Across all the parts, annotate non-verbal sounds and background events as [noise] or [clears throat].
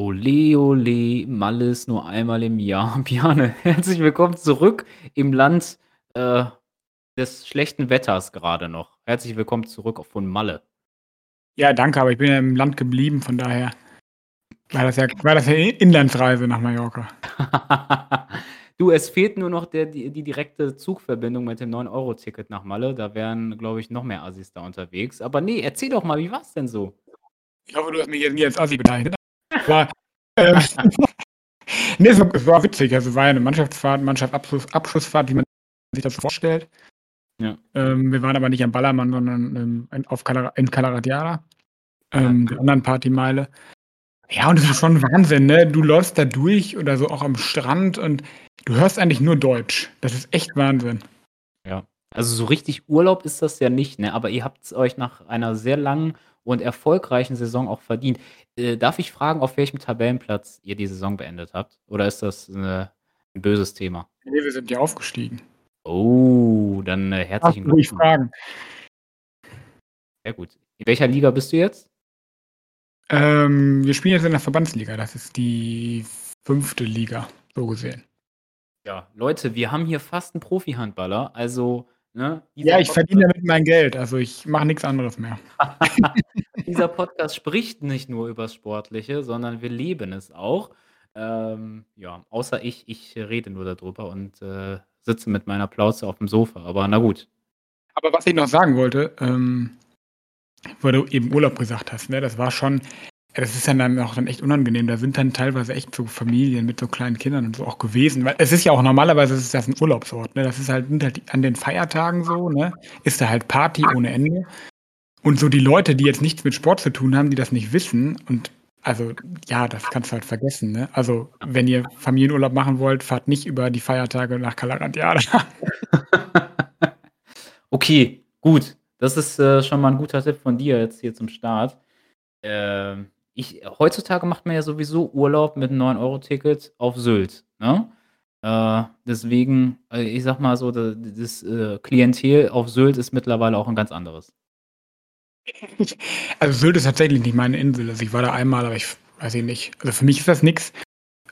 Ole, ole, Malles nur einmal im Jahr. [laughs] Bjarne, herzlich willkommen zurück im Land äh, des schlechten Wetters gerade noch. Herzlich willkommen zurück von Malle. Ja, danke, aber ich bin ja im Land geblieben, von daher war das ja, war das ja Inlandsreise nach Mallorca. [laughs] du, es fehlt nur noch der, die, die direkte Zugverbindung mit dem 9-Euro-Ticket nach Malle. Da wären, glaube ich, noch mehr Assis da unterwegs. Aber nee, erzähl doch mal, wie war es denn so? Ich hoffe, du hast mich jetzt nie als Assi bezeichnet. War, ähm, [laughs] nee, es war, es war, witzig. Also es war ja eine Mannschaftsfahrt, Mannschaftsabschlussfahrt, wie man sich das vorstellt. Ja. Ähm, wir waren aber nicht am Ballermann, sondern ähm, auf Calar in Calaratiara, ähm, der anderen Partymeile. Ja, und es ist schon Wahnsinn, ne? Du läufst da durch oder so auch am Strand und du hörst eigentlich nur Deutsch. Das ist echt Wahnsinn. Ja. Also so richtig Urlaub ist das ja nicht, ne? Aber ihr habt es euch nach einer sehr langen und erfolgreichen Saison auch verdient. Äh, darf ich fragen, auf welchem Tabellenplatz ihr die Saison beendet habt? Oder ist das eine, ein böses Thema? Nee, wir sind ja aufgestiegen. Oh, dann äh, herzlichen Glückwunsch. fragen. Sehr gut. In welcher Liga bist du jetzt? Ähm, wir spielen jetzt in der Verbandsliga. Das ist die fünfte Liga, so gesehen. Ja, Leute, wir haben hier fast einen Profi-Handballer. Also Ne? Ja, ich verdiene damit mein Geld, also ich mache nichts anderes mehr. [laughs] Dieser Podcast spricht nicht nur über Sportliche, sondern wir leben es auch. Ähm, ja, außer ich, ich rede nur darüber und äh, sitze mit meiner Plauze auf dem Sofa, aber na gut. Aber was ich noch sagen wollte, ähm, weil du eben Urlaub gesagt hast, ne, das war schon, das ist dann auch dann echt unangenehm. Da sind dann teilweise echt so Familien mit so kleinen Kindern und so auch gewesen. Weil es ist ja auch normalerweise ist das ein Urlaubsort. Ne? Das ist halt, sind halt an den Feiertagen so, ne? Ist da halt Party ohne Ende. Und so die Leute, die jetzt nichts mit Sport zu tun haben, die das nicht wissen und also ja, das kannst du halt vergessen. Ne? Also wenn ihr Familienurlaub machen wollt, fahrt nicht über die Feiertage nach Kalarantiada. [laughs] okay, gut. Das ist äh, schon mal ein guter Tipp von dir jetzt hier zum Start. Ähm, ich, heutzutage macht man ja sowieso Urlaub mit einem 9-Euro-Ticket auf Sylt. Ne? Äh, deswegen, äh, ich sag mal so, das, das äh, Klientel auf Sylt ist mittlerweile auch ein ganz anderes. [laughs] Also Sylt ist tatsächlich nicht meine Insel. Also ich war da einmal, aber ich weiß ich nicht. Also für mich ist das nichts.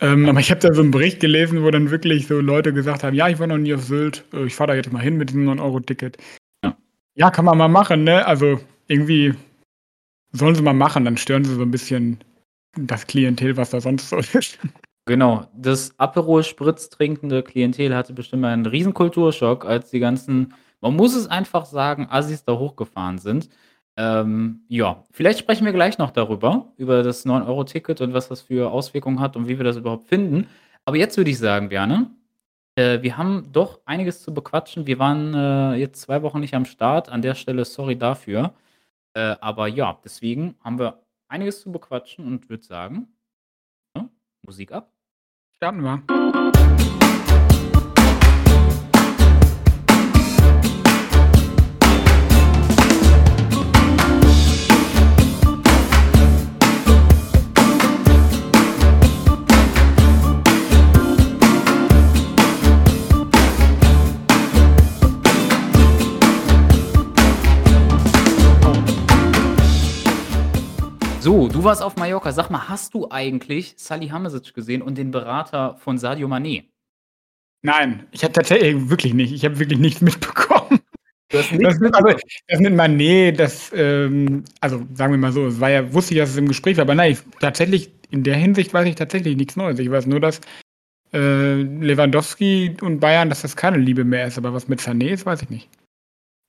Ähm, aber ich habe da so einen Bericht gelesen, wo dann wirklich so Leute gesagt haben, ja, ich war noch nie auf Sylt, ich fahre da jetzt mal hin mit diesem 9-Euro-Ticket. Ja. ja, kann man mal machen, ne? Also irgendwie Sollen sie mal machen, dann stören sie so ein bisschen das Klientel, was da sonst so ist. Genau, das Aperol Spritz trinkende Klientel hatte bestimmt einen riesen Kulturschock, als die ganzen, man muss es einfach sagen, Assis da hochgefahren sind. Ähm, ja, vielleicht sprechen wir gleich noch darüber, über das 9-Euro-Ticket und was das für Auswirkungen hat und wie wir das überhaupt finden. Aber jetzt würde ich sagen, Björn, äh, wir haben doch einiges zu bequatschen. Wir waren äh, jetzt zwei Wochen nicht am Start. An der Stelle sorry dafür. Äh, aber ja, deswegen haben wir einiges zu bequatschen und würde sagen, ne, Musik ab. Starten wir. Warst auf Mallorca. Sag mal, hast du eigentlich Sally Hamesic gesehen und den Berater von Sadio Mané? Nein, ich habe tatsächlich wirklich nicht. Ich habe wirklich nichts mitbekommen. Du hast nichts das, mitbekommen? Also, das mit Mané, das, ähm, also sagen wir mal so, es war ja, wusste ich, dass es im Gespräch war, aber nein, tatsächlich, in der Hinsicht weiß ich tatsächlich nichts Neues. Ich weiß nur, dass äh, Lewandowski und Bayern, dass das keine Liebe mehr ist, aber was mit Sané ist, weiß ich nicht.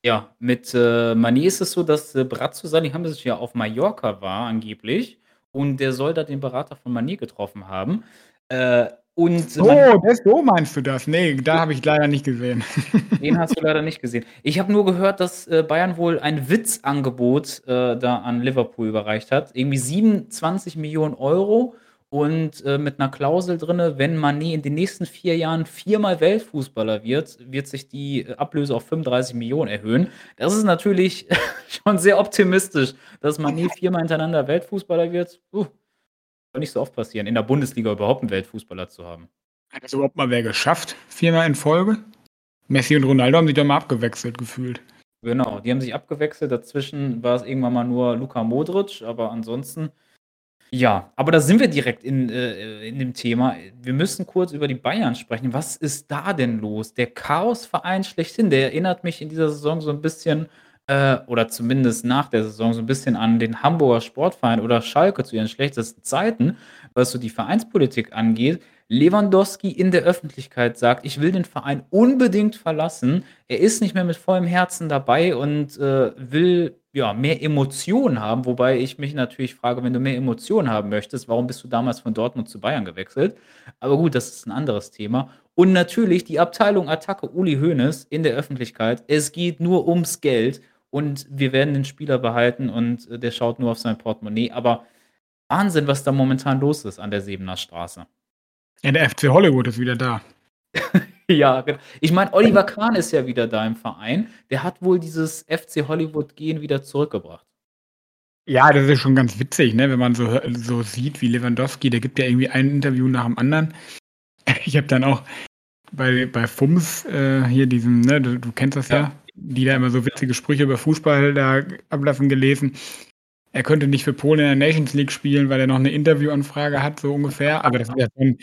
Ja, mit äh, Mané ist es so, dass äh, Brazzo sich ja auf Mallorca war angeblich und der soll da den Berater von Mané getroffen haben. Äh, und oh, das, so meinst du das? Nee, da habe ich leider nicht gesehen. [laughs] Den hast du leider nicht gesehen. Ich habe nur gehört, dass äh, Bayern wohl ein Witzangebot äh, da an Liverpool überreicht hat. Irgendwie 27 Millionen Euro und äh, mit einer Klausel drin, wenn Mané in den nächsten vier Jahren viermal Weltfußballer wird, wird sich die äh, Ablöse auf 35 Millionen erhöhen. Das ist natürlich [laughs] schon sehr optimistisch, dass Mané [laughs] viermal hintereinander Weltfußballer wird. Uh, soll nicht so oft passieren, in der Bundesliga überhaupt einen Weltfußballer zu haben. Hat das überhaupt mal wer geschafft? Viermal in Folge? Messi und Ronaldo haben sich doch mal abgewechselt gefühlt. Genau, die haben sich abgewechselt. Dazwischen war es irgendwann mal nur Luka Modric, aber ansonsten Ja, aber da sind wir direkt in äh, in dem Thema. Wir müssen kurz über die Bayern sprechen. Was ist da denn los? Der Chaosverein schlechthin, der erinnert mich in dieser Saison so 'n bisschen, äh, oder zumindest nach der Saison so 'n bisschen an den Hamburger Sportverein oder Schalke zu ihren schlechtesten Zeiten, was so die Vereinspolitik angeht. Lewandowski in der Öffentlichkeit sagt: „Ich will den Verein unbedingt verlassen.“ Er ist nicht mehr mit vollem Herzen dabei und, äh, will, ja, mehr Emotionen haben, wobei ich mich natürlich frage, wenn du mehr Emotionen haben möchtest, warum bist du damals von Dortmund zu Bayern gewechselt? Aber gut, das ist 'n anderes Thema. Und natürlich die Abteilung Attacke Uli Hoeneß in der Öffentlichkeit. Es geht nur ums Geld und wir werden den Spieler behalten und, äh, der schaut nur auf sein Portemonnaie. Aber Wahnsinn, was da momentan los ist an der Sebener Straße. Ja, der FC Hollywood ist wieder da. [laughs] [laughs] Ja, ge ich meine, Oliver Kahn ist ja wieder da im Verein. Der hat wohl dieses FC Hollywood-Gehen wieder zurückgebracht. Ja, das ist schon ganz witzig, ne, wenn man so so sieht wie Lewandowski, der gibt ja irgendwie ein Interview nach dem anderen. [laughs] Ich habe dann auch bei bei FUMS, äh, hier diesen, ne, du du kennst das ja, Ja. die da immer so witzige Sprüche über Fußball da ablassen, gelesen. Er könnte nicht für Polen in der Nations League spielen, weil er noch 'ne Interviewanfrage hat, so ungefähr. Aber das ist ja schon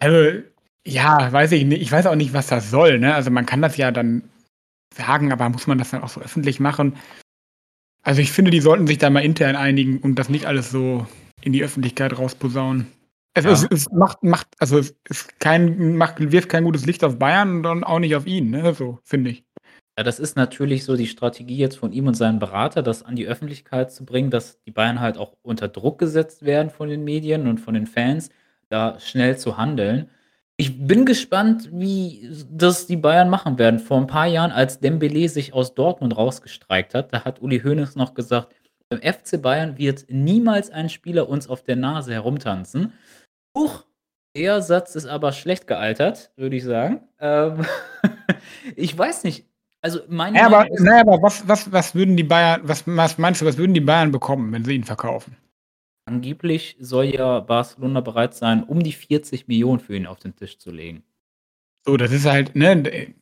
also, ja, weiß ich ni ich weiß auch nicht, was das soll, ne? Also, man kann das ja dann sagen, aber muss man das dann auch so öffentlich machen? Also, ich finde, die sollten sich da mal intern einigen und das nicht alles so in die Öffentlichkeit rausposaunen. Es es Ja. es macht macht also, es ist kein macht wirft kein gutes Licht auf Bayern und dann auch nicht auf ihn, ne, so, finde ich. Ja, das ist natürlich so die Strategie jetzt von ihm und seinem Berater, das an die Öffentlichkeit zu bringen, dass die Bayern halt auch unter Druck gesetzt werden von den Medien und von den Fans, da schnell zu handeln. Ich bin gespannt, wie das die Bayern machen werden. Vor 'n paar Jahren, als Dembélé sich aus Dortmund rausgestreikt hat, da hat Uli Hoeneß noch gesagt: „Beim FC Bayern wird niemals ein Spieler uns auf der Nase herumtanzen.“ Huch, der Satz ist aber schlecht gealtert, würde ich sagen. Ähm, [laughs] ich weiß nicht. Also, meine Ja, aber na aber was was was würden die Bayern was was meinst du, was würden die Bayern bekommen, wenn sie ihn verkaufen? Angeblich soll ja Barcelona bereit sein, um die 40.000.000 für ihn auf den Tisch zu legen. So, das ist halt, ne,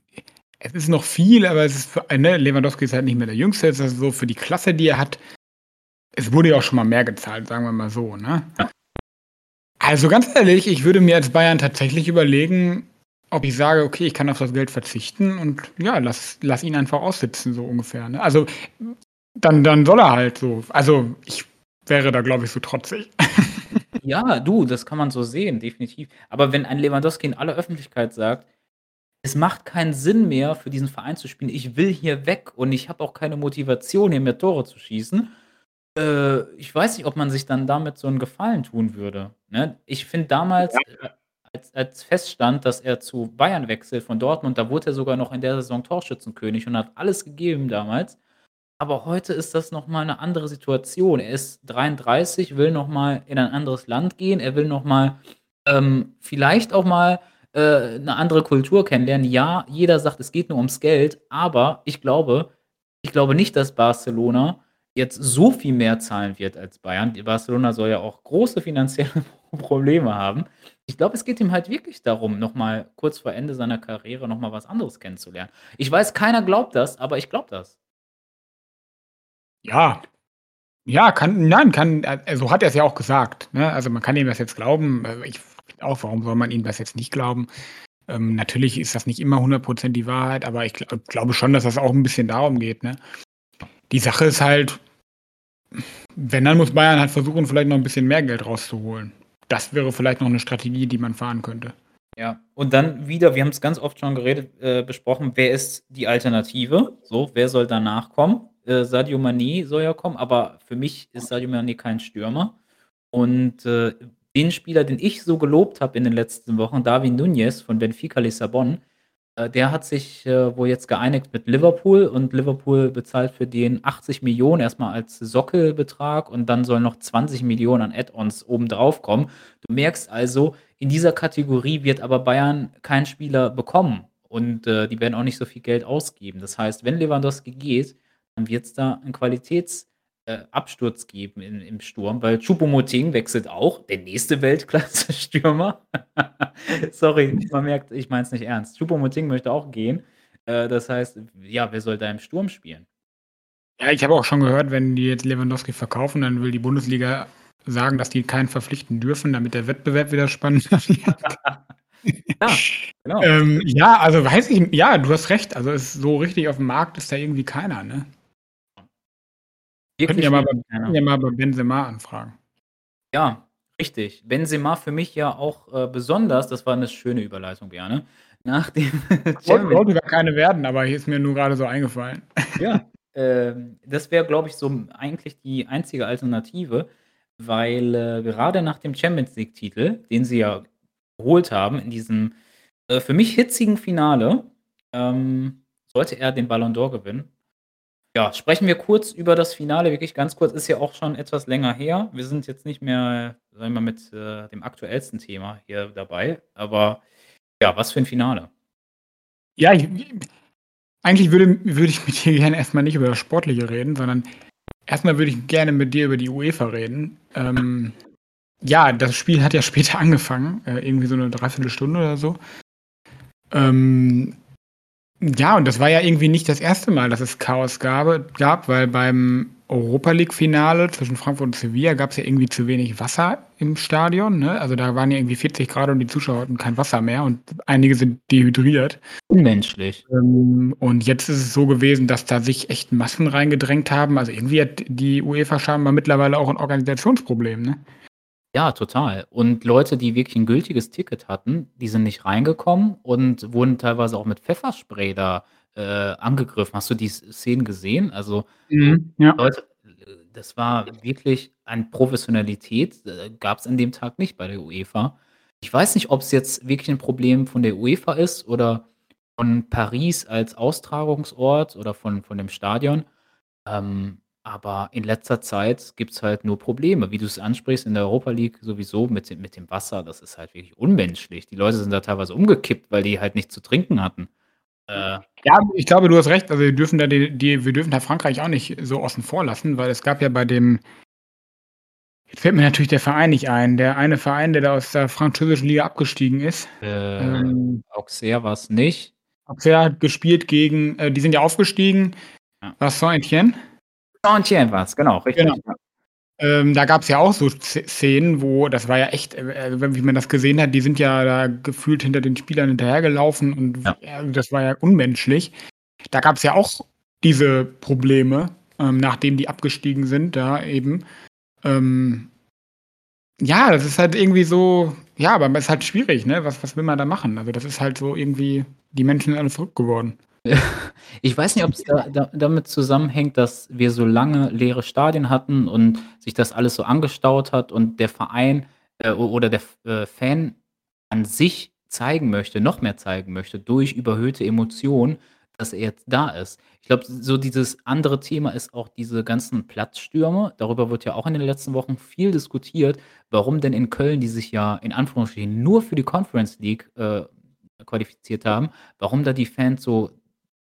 es ist noch viel, aber es ist für ne, Lewandowski ist halt nicht mehr der Jüngste. Es ist so für die Klasse, die er hat es wurde ja auch schon mal mehr gezahlt, sagen wir mal so, ne? Ja. Also, ganz ehrlich, ich würde mir als Bayern tatsächlich überlegen, ob ich sage: „Okay, ich kann auf das Geld verzichten und ja, lass lass ihn einfach aussitzen“, so ungefähr, ne? Also, dann dann soll er halt so. Also, ich wäre da, glaube ich, so trotzig. [laughs] Ja, du, das kann man so sehen, definitiv. Aber wenn ein Lewandowski in aller Öffentlichkeit sagt: „Es macht keinen Sinn mehr, für diesen Verein zu spielen. Ich will hier weg und ich habe auch keine Motivation, hier mehr Tore zu schießen.“ Äh, ich weiß nicht, ob man sich dann damit so 'n Gefallen tun würde, ne? Ich finde damals, Ja. äh, als als feststand, dass er zu Bayern wechselt von Dortmund, da wurde er sogar noch in der Saison Torschützenkönig und hat alles gegeben damals. Aber heute ist das noch mal 'ne andere Situation. Er ist 33, will noch mal in ein anderes Land gehen. Er will noch mal, ähm, vielleicht auch mal, äh, 'ne andere Kultur kennenlernen. Ja, jeder sagt, es geht nur ums Geld, aber ich glaube ich glaube nicht, dass Barcelona jetzt so viel mehr zahlen wird als Bayern. Barcelona soll ja auch große finanzielle [laughs] Probleme haben. Ich glaube, es geht ihm halt wirklich darum, noch mal kurz vor Ende seiner Karriere noch mal was anderes kennenzulernen. Ich weiß, keiner glaubt das, aber ich glaube das. Ja. Ja, kann nein, kann äh, so hat er's ja auch gesagt, ne? Also, man kann ihm das jetzt glauben. Äh, ich auch, warum soll man ihm das jetzt nicht glauben? Ähm, natürlich ist das nicht immer 100 % die Wahrheit, aber ich gl glaube schon, dass das auch 'n bisschen darum geht, ne? Die Sache ist halt wenn, dann muss Bayern halt versuchen, vielleicht noch 'n bisschen mehr Geld rauszuholen. Das wäre vielleicht noch 'ne Strategie, die man fahren könnte. Ja, und dann wieder wir haben's ganz oft schon geredet äh, besprochen, wer ist die Alternative? So, wer soll danach kommen? Äh, Sadio Mané soll ja kommen, aber für mich ist Sadio Mané kein Stürmer. Und, äh, den Spieler, den ich so gelobt habe in den letzten Wochen, Darwin Núñez von Benfica Lissabon, äh, der hat sich, äh, wohl jetzt geeinigt mit Liverpool und Liverpool bezahlt für den 80.000.000 erst mal als Sockelbetrag und dann sollen noch 20.000.000 an Add-ons obendrauf kommen. Du merkst also, in dieser Kategorie wird aber Bayern keinen Spieler bekommen und, äh, die werden auch nicht so viel Geld ausgeben. Das heißt, wenn Lewandowski geht, dann wird's da 'n Qualitäts äh, Absturz geben in im Sturm, weil Choupo-Moting wechselt auch, der nächste Weltklasse-Stürmer. [laughs] Sorry, man merkt, ich meine es nicht ernst. Choupo-Moting möchte auch gehen. Äh, das heißt, ja, wer soll da im Sturm spielen? Ja, ich habe auch schon gehört, wenn die jetzt Lewandowski verkaufen, dann will die Bundesliga sagen, dass die keinen verpflichten dürfen, damit der Wettbewerb wieder spannend [laughs] wird. [laughs] ja, genau. ähm, ja, also weiß ich, ja, du hast recht. Also ist so richtig auf dem Markt ist da irgendwie keiner, ne? Wir könnten ja mal, bei, ja mal bei Benzema anfragen. Ja, richtig. Benzema für mich ja auch äh, besonders, das war eine schöne Überleitung, Björn, nach dem [laughs] Champions Wollte gar keine werden, aber hier ist mir nur gerade so eingefallen. [laughs] Ja, ähm, das wäre, glaube ich, so eigentlich die einzige Alternative, weil äh, gerade nach dem Champions League-Titel, den sie ja geholt haben, in diesem äh, für mich hitzigen Finale, ähm, sollte er den Ballon d'Or gewinnen. Ja, sprechen wir kurz über das Finale, wirklich ganz kurz. Ist ja auch schon etwas länger her. Wir sind jetzt nicht mehr, sagen wir mal, mit äh, dem aktuellsten Thema hier dabei. Aber ja, was für ein Finale. Ja, ich, eigentlich würde, würde ich mit dir gerne erstmal nicht über das Sportliche reden, sondern erstmal würde ich gerne mit dir über die UEFA reden. Ähm, ja, das Spiel hat ja später [laughs] angefangen, äh, irgendwie so eine Dreiviertelstunde oder so. Ähm, ja, und das war ja irgendwie nicht das erste Mal, dass es Chaos gab, gab weil beim Europa League-Finale zwischen Frankfurt und Sevilla gab es ja irgendwie zu wenig Wasser im Stadion. Ne? Also da waren ja irgendwie 40 Grad und die Zuschauer hatten kein Wasser mehr und einige sind dehydriert. Unmenschlich. Ähm, und jetzt ist es so gewesen, dass da sich echt Massen reingedrängt haben. Also irgendwie hat die UEFA scheinbar mittlerweile auch ein Organisationsproblem. Ne? Ja, total. Und Leute, die wirklich ein gültiges Ticket hatten, die sind nicht reingekommen und wurden teilweise auch mit Pfefferspray da äh, angegriffen. Hast du die Szenen gesehen? Also, Mhm, ja. Leute, das war wirklich an Professionalität, äh, gab es an dem Tag nicht bei der UEFA. Ich weiß nicht, ob es jetzt wirklich ein Problem von der UEFA ist oder von Paris als Austragungsort oder von von dem Stadion. Ähm, aber in letzter Zeit gibt es halt nur Probleme. Wie du es ansprichst, in der Europa League sowieso mit dem, mit dem Wasser, das ist halt wirklich unmenschlich. Die Leute sind da teilweise umgekippt, weil die halt nichts zu trinken hatten. Äh, ja, ich glaube, du hast recht. Also wir dürfen da die, die, wir dürfen da Frankreich auch nicht so außen vor lassen, weil es gab ja bei dem Jetzt fällt mir natürlich der Verein nicht ein. Der eine Verein, der da aus der französischen Liga abgestiegen ist. Äh, ähm, Auxerre war es nicht. Auxerre hat gespielt gegen, äh, die sind ja aufgestiegen. Ja. War Saint-Etienne? Saint-Etienne war es, genau, richtig. Genau. Ähm, da gab es ja auch so Szenen, wo, das war ja echt, äh, wie man das gesehen hat, die sind ja da gefühlt hinter den Spielern hinterhergelaufen und ja. äh, das war ja unmenschlich. Da gab es ja auch diese Probleme, ähm, nachdem die abgestiegen sind, da eben. Ähm, ja, das ist halt irgendwie so, ja, aber es ist halt schwierig, ne? Was, was will man da machen? Also, das ist halt so irgendwie, die Menschen sind alle verrückt geworden. Ich weiß nicht, ob es da, da, damit zusammenhängt, dass wir so lange leere Stadien hatten und sich das alles so angestaut hat und der Verein äh, oder der äh, Fan an sich zeigen möchte, noch mehr zeigen möchte, durch überhöhte Emotionen, dass er jetzt da ist. Ich glaube, so dieses andere Thema ist auch diese ganzen Platzstürme. Darüber wird ja auch in den letzten Wochen viel diskutiert, warum denn in Köln, die sich ja in Anführungsstrichen nur für die Conference League äh, qualifiziert haben, warum da die Fans so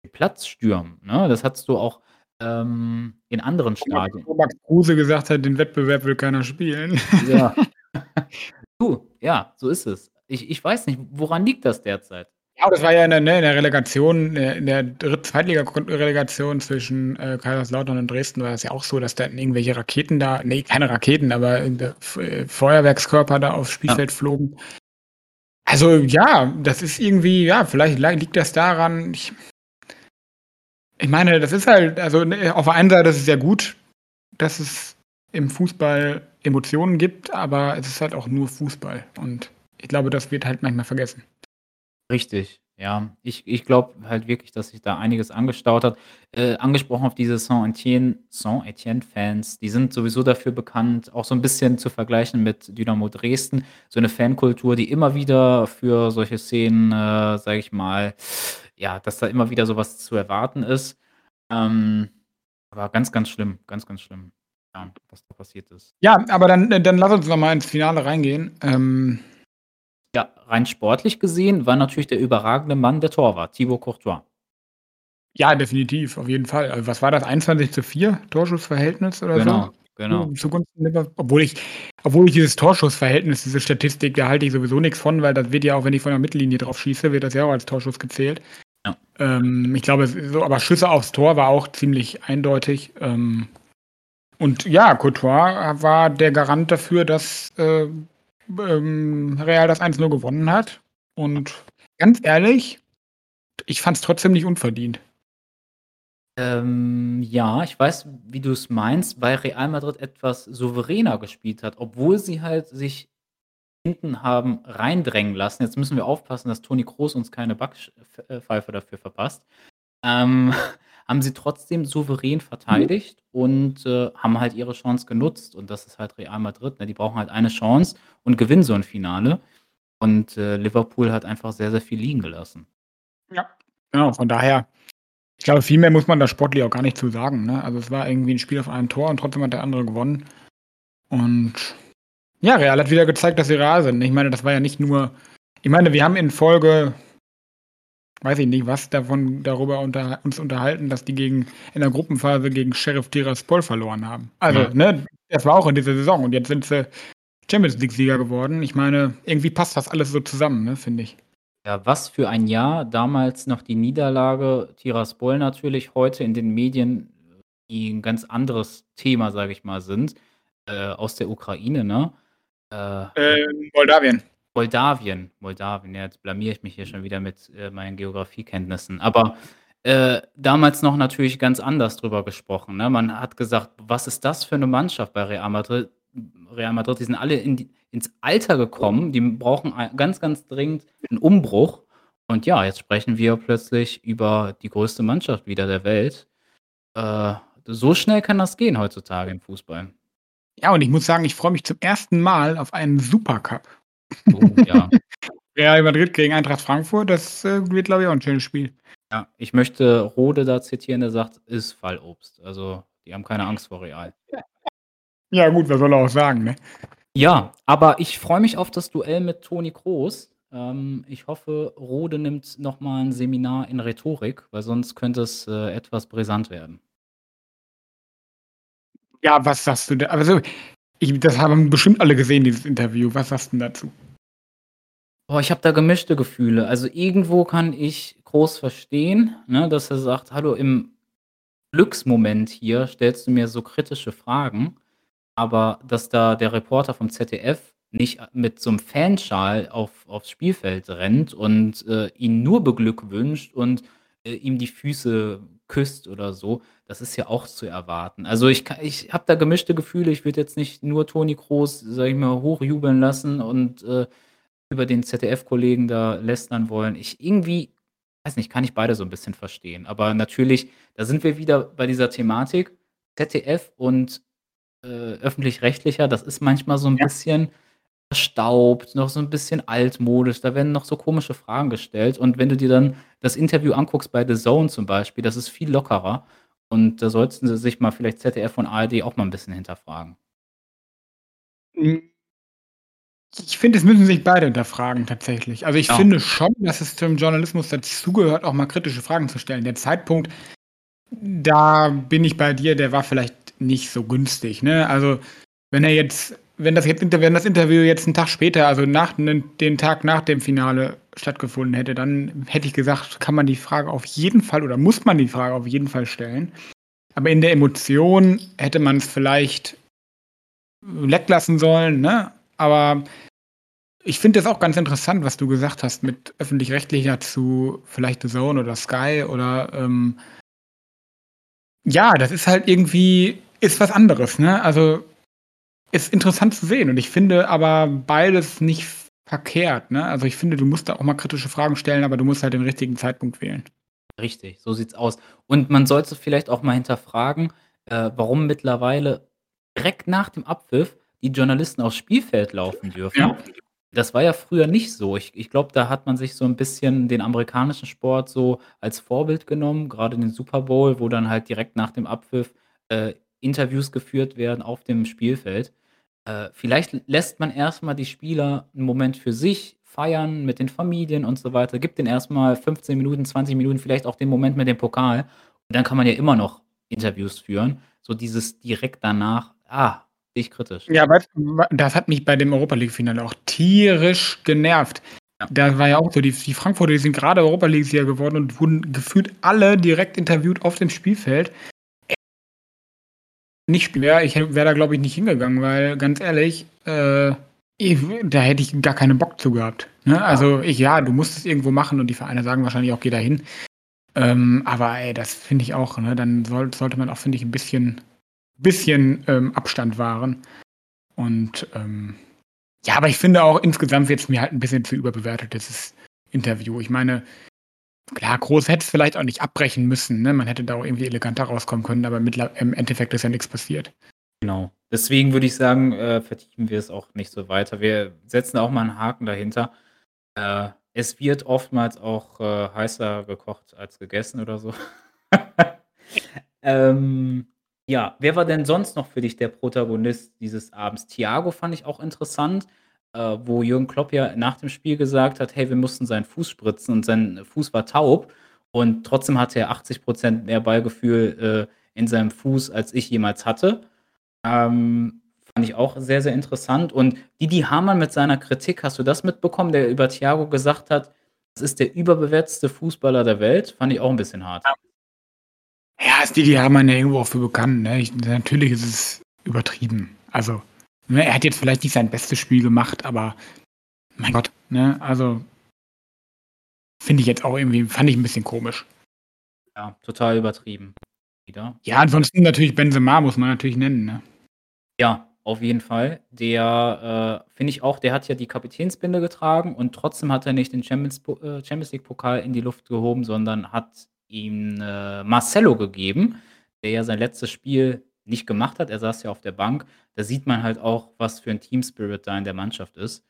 Platz stürmen. Ne? Das hattest du auch ähm, in anderen Stadien. Wo Max Kruse gesagt hat, den Wettbewerb will keiner spielen. Ja. [laughs] du, ja, so ist es. Ich, ich weiß nicht, woran liegt das derzeit? Ja, das war ja in der, ne, in der Relegation, äh, in der Zweitliga-Relegation zwischen äh, Kaiserslautern und Dresden war das ja auch so, dass da irgendwelche Raketen da, nee, keine Raketen, aber äh, Feuerwerkskörper da aufs Spielfeld ja. flogen. Also ja, das ist irgendwie, ja, vielleicht liegt das daran, ich, ich meine, das ist halt, also ne, auf der einen Seite ist es ja gut, dass es im Fußball Emotionen gibt, aber es ist halt auch nur Fußball. Und ich glaube, das wird halt manchmal vergessen. Richtig, ja. Ich, ich glaube halt wirklich, dass sich da einiges angestaut hat. Äh, angesprochen auf diese Saint-Etienne, Saint-Etienne-Fans, die sind sowieso dafür bekannt, auch so ein bisschen zu vergleichen mit Dynamo Dresden. So eine Fankultur, die immer wieder für solche Szenen, äh, sage ich mal, ja, dass da immer wieder sowas zu erwarten ist. Ähm, aber ganz, ganz schlimm, ganz, ganz schlimm, ja, was da passiert ist. Ja, aber dann, dann lass uns noch mal ins Finale reingehen. Ähm ja, rein sportlich gesehen war natürlich der überragende Mann der Torwart, Thibaut Courtois. Ja, definitiv, auf jeden Fall. Also was war das, 21 zu 4 Torschussverhältnis oder genau, so? Genau, genau. Obwohl ich, obwohl ich dieses Torschussverhältnis, diese Statistik, da halte ich sowieso nichts von, weil das wird ja auch, wenn ich von der Mittellinie drauf schieße, wird das ja auch als Torschuss gezählt. Ähm, ich glaube, so, aber Schüsse aufs Tor war auch ziemlich eindeutig. Ähm, Und ja, Courtois war der Garant dafür, dass äh, ähm, Real das 1-0 gewonnen hat. Und ganz ehrlich, ich fand es trotzdem nicht unverdient. Ähm, ja, ich weiß, wie du es meinst, weil Real Madrid etwas souveräner gespielt hat, obwohl sie halt sich hinten haben reindrängen lassen. Jetzt müssen wir aufpassen, dass Toni Kroos uns keine Backpfeife dafür verpasst. Ähm, [laughs] haben sie trotzdem souverän verteidigt und äh, haben halt ihre Chance genutzt. Und das ist halt Real Madrid. Ne? Die brauchen halt eine Chance und gewinnen so ein Finale. Und äh, Liverpool hat einfach sehr, sehr viel liegen gelassen. Ja, genau. Von daher, ich glaube, viel mehr muss man da sportlich auch gar nicht zu sagen. Ne? Also es war irgendwie ein Spiel auf einem Tor und trotzdem hat der andere gewonnen. Und ja, Real hat wieder gezeigt, dass sie real sind. Ich meine, das war ja nicht nur. Ich meine, wir haben in Folge, weiß ich nicht, was davon darüber unter, uns unterhalten, dass die gegen in der Gruppenphase gegen Sheriff Tiraspol verloren haben. Also, ja. ne, das war auch in dieser Saison und jetzt sind sie Champions League-Sieger geworden. Ich meine, irgendwie passt das alles so zusammen, ne, finde ich. Ja, was für ein Jahr. Damals noch die Niederlage, Tiraspol natürlich, heute in den Medien, die ein ganz anderes Thema, sage ich mal, sind, äh, aus der Ukraine, ne? Äh, ähm, Moldawien. Moldawien, Moldawien, ja, jetzt blamiere ich mich hier schon wieder mit äh, meinen Geografiekenntnissen. Aber äh, damals noch natürlich ganz anders drüber gesprochen. Ne? Man hat gesagt, was ist das für eine Mannschaft bei Real Madrid? Real Madrid, die sind alle in die, ins Alter gekommen, die brauchen ganz, ganz dringend einen Umbruch. Und ja, jetzt sprechen wir plötzlich über die größte Mannschaft wieder der Welt. Äh, so schnell kann das gehen heutzutage im Fußball. Ja, und ich muss sagen, ich freue mich zum ersten Mal auf einen Supercup. Oh, ja. [laughs] Real Madrid gegen Eintracht Frankfurt, das äh, wird, glaube ich, auch ein schönes Spiel. Ja, ich möchte Rode da zitieren, der sagt, ist Fallobst. Also, die haben keine Angst vor Real. [laughs] Ja, gut, was soll er auch sagen, ne? Ja, aber ich freue mich auf das Duell mit Toni Kroos. Ähm, ich hoffe, Rode nimmt nochmal ein Seminar in Rhetorik, weil sonst könnte es äh, etwas brisant werden. Ja, was sagst du da? Also, ich, das haben bestimmt alle gesehen, dieses Interview. Was sagst du dazu? Boah, ich habe da gemischte Gefühle. Also irgendwo kann ich groß verstehen, ne, dass er sagt, hallo, im Glücksmoment hier stellst du mir so kritische Fragen, aber dass da der Reporter vom ZDF nicht mit so einem Fanschal auf, aufs Spielfeld rennt und äh, ihn nur beglückwünscht und äh, ihm die Füße küsst oder so, das ist ja auch zu erwarten. Also ich, ich habe da gemischte Gefühle. Ich würde jetzt nicht nur Toni Kroos, sag ich mal, hochjubeln lassen und äh, über den ZDF-Kollegen da lästern wollen. Ich irgendwie, weiß nicht, kann ich beide so ein bisschen verstehen. Aber natürlich, da sind wir wieder bei dieser Thematik. ZDF und äh, öffentlich-rechtlicher, das ist manchmal so ein ja. bisschen verstaubt, noch so ein bisschen altmodisch. Da werden noch so komische Fragen gestellt. Und wenn du dir dann das Interview anguckst bei The Zone zum Beispiel, das ist viel lockerer. Und da sollten sie sich mal vielleicht ZDF und ARD auch mal ein bisschen hinterfragen. Hm. Ich finde, es müssen sich beide hinterfragen tatsächlich. Also ich ja. finde schon, dass es zum Journalismus dazugehört, auch mal kritische Fragen zu stellen. Der Zeitpunkt, da bin ich bei dir, der war vielleicht nicht so günstig. Ne? Also wenn er jetzt wenn das, jetzt, wenn das Interview jetzt einen Tag später, also nach, den Tag nach dem Finale stattgefunden hätte, dann hätte ich gesagt, kann man die Frage auf jeden Fall oder muss man die Frage auf jeden Fall stellen. Aber in der Emotion hätte man es vielleicht weglassen sollen, ne? Aber ich finde das auch ganz interessant, was du gesagt hast mit öffentlich-rechtlicher zu vielleicht The Zone oder Sky oder ähm, ja, das ist halt irgendwie, ist was anderes, ne? Also ist interessant zu sehen. Und ich finde aber beides nicht verkehrt. Ne? Also ich finde, du musst da auch mal kritische Fragen stellen, aber du musst halt den richtigen Zeitpunkt wählen. Richtig, so sieht's aus. Und man sollte vielleicht auch mal hinterfragen, äh, warum mittlerweile direkt nach dem Abpfiff die Journalisten aufs Spielfeld laufen dürfen. Ja. Das war ja früher nicht so. Ich, ich glaube, da hat man sich so ein bisschen den amerikanischen Sport so als Vorbild genommen, gerade den Super Bowl, wo dann halt direkt nach dem Abpfiff äh, Interviews geführt werden auf dem Spielfeld. Äh, vielleicht lässt man erstmal die Spieler einen Moment für sich feiern mit den Familien und so weiter, gibt denen erstmal 15 Minuten, 20 Minuten, vielleicht auch den Moment mit dem Pokal und dann kann man ja immer noch Interviews führen. So dieses direkt danach, ah, sehe ich kritisch. Ja, weißt du, das hat mich bei dem Europa League-Finale auch tierisch genervt. Ja. Da war ja auch so, die, die Frankfurter, die sind gerade Europa League-Sieger geworden und wurden gefühlt alle direkt interviewt auf dem Spielfeld. Nicht spielen wäre, ich wäre da, glaube ich, nicht hingegangen, weil ganz ehrlich, äh, ich, da hätte ich gar keinen Bock zu gehabt. Ne? Also ich, ja, du musst es irgendwo machen und die Vereine sagen wahrscheinlich auch, geh da hin. Ähm, aber ey, das finde ich auch, ne? Dann soll, sollte man auch, finde ich, ein bisschen, bisschen ähm, Abstand wahren. Und ähm, ja, aber ich finde auch insgesamt wird es mir halt ein bisschen zu überbewertet, dieses Interview. Ich meine, klar, Groß hätte es vielleicht auch nicht abbrechen müssen, ne? Man hätte da auch irgendwie eleganter rauskommen können, aber im Endeffekt ist ja nichts passiert. Genau. Deswegen würde ich sagen, äh, vertiefen wir es auch nicht so weiter. Wir setzen auch mal einen Haken dahinter. Äh, es wird oftmals auch äh, heißer gekocht als gegessen oder so. [laughs] ähm, ja, wer war denn sonst noch für dich der Protagonist dieses Abends? Thiago fand ich auch interessant, äh, wo Jürgen Klopp ja nach dem Spiel gesagt hat: „Hey, wir mussten seinen Fuß spritzen und sein Fuß war taub und trotzdem hatte er 80% mehr Ballgefühl, äh, in seinem Fuß, als ich jemals hatte.“ Ähm, fand ich auch sehr, sehr interessant und Didi Hamann mit seiner Kritik, hast du das mitbekommen, der über Thiago gesagt hat: „Das ist der überbewerteste Fußballer der Welt“? Fand ich auch ein bisschen hart. Ja. Ja, ist Didi Hamann ja irgendwo auch für bekannt. Ne? Ich, natürlich ist es übertrieben. Also, ne, er hat jetzt vielleicht nicht sein bestes Spiel gemacht, aber mein Gott, ne? Also finde ich jetzt auch irgendwie, fand ich ein bisschen komisch. Ja, total übertrieben. Wieder. Ja, ansonsten natürlich Benzema muss man natürlich nennen, ne? Ja, auf jeden Fall. Der, äh, finde ich auch, der hat ja die Kapitänsbinde getragen und trotzdem hat er nicht den Champions, äh, Champions League-Pokal in die Luft gehoben, sondern hat ihm äh, Marcelo gegeben, der ja sein letztes Spiel nicht gemacht hat. Er saß ja auf der Bank. Da sieht man halt auch, was für ein Team-Spirit da in der Mannschaft ist.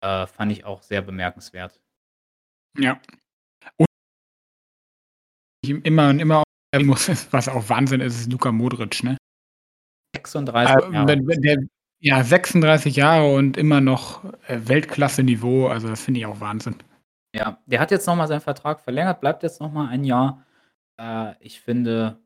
Äh, fand ich auch sehr bemerkenswert. Ja. Und immer und immer [laughs] muss, was auch Wahnsinn ist, ist Luka Modric, ne? 36 äh, Jahre. Der, der, ja, 36 Jahre und immer noch äh, Weltklasse-Niveau. Also, das finde ich auch Wahnsinn. Ja, der hat jetzt nochmal seinen Vertrag verlängert, bleibt jetzt nochmal ein Jahr. Äh, ich finde,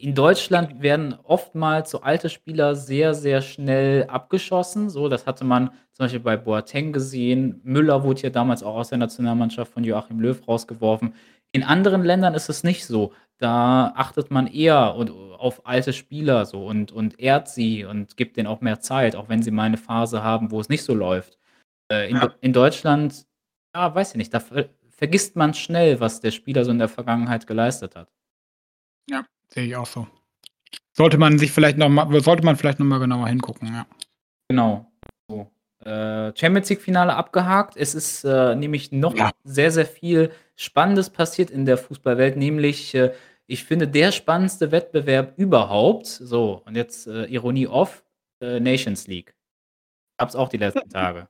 in Deutschland werden oftmals so alte Spieler sehr, sehr schnell abgeschossen. So, das hatte man zum Beispiel bei Boateng gesehen. Müller wurde ja damals auch aus der Nationalmannschaft von Joachim Löw rausgeworfen. In anderen Ländern ist es nicht so. Da achtet man eher auf alte Spieler so und, und ehrt sie und gibt denen auch mehr Zeit, auch wenn sie mal eine Phase haben, wo es nicht so läuft. Äh, in, ja. in Deutschland, ja, weiß ich nicht, da vergisst man schnell, was der Spieler so in der Vergangenheit geleistet hat. Ja, sehe ich auch so. Sollte man sich vielleicht noch mal, sollte man vielleicht noch mal genauer hingucken, ja. Genau. So. Äh, Champions League Finale abgehakt. Es ist äh, nämlich noch ja. sehr, sehr viel Spannendes passiert in der Fußballwelt, nämlich äh, ich finde der spannendste Wettbewerb überhaupt. So, und jetzt äh, Ironie off, äh, Nations League. Gab's auch die letzten [laughs] Tage.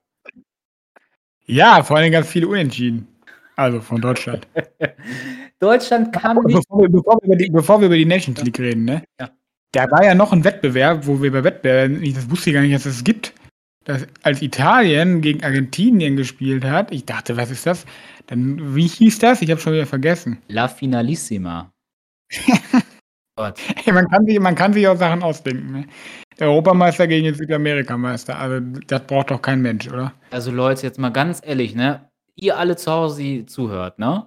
Ja, vor allem ganz viele Unentschieden. Also von Deutschland. [laughs] Deutschland kann nicht. Bevor wir, bevor, wir die, bevor wir, über die, Nations League reden, ne? Ja. Da war ja noch ein Wettbewerb, wo wir bei Wettbewerben, das wusste ich gar nicht, dass es gibt, dass als Italien gegen Argentinien gespielt hat, ich dachte, was ist das? Dann, wie hieß das? Ich habe schon wieder vergessen. La Finalissima. [laughs] Hey, man, kann sich, man kann sich auch Sachen ausdenken. Ne? Der Europameister gegen den Südamerikameister. Also, das braucht doch kein Mensch, oder? Also, Leute, jetzt mal ganz ehrlich, ne? Ihr alle zu Hause, zuhört, ne?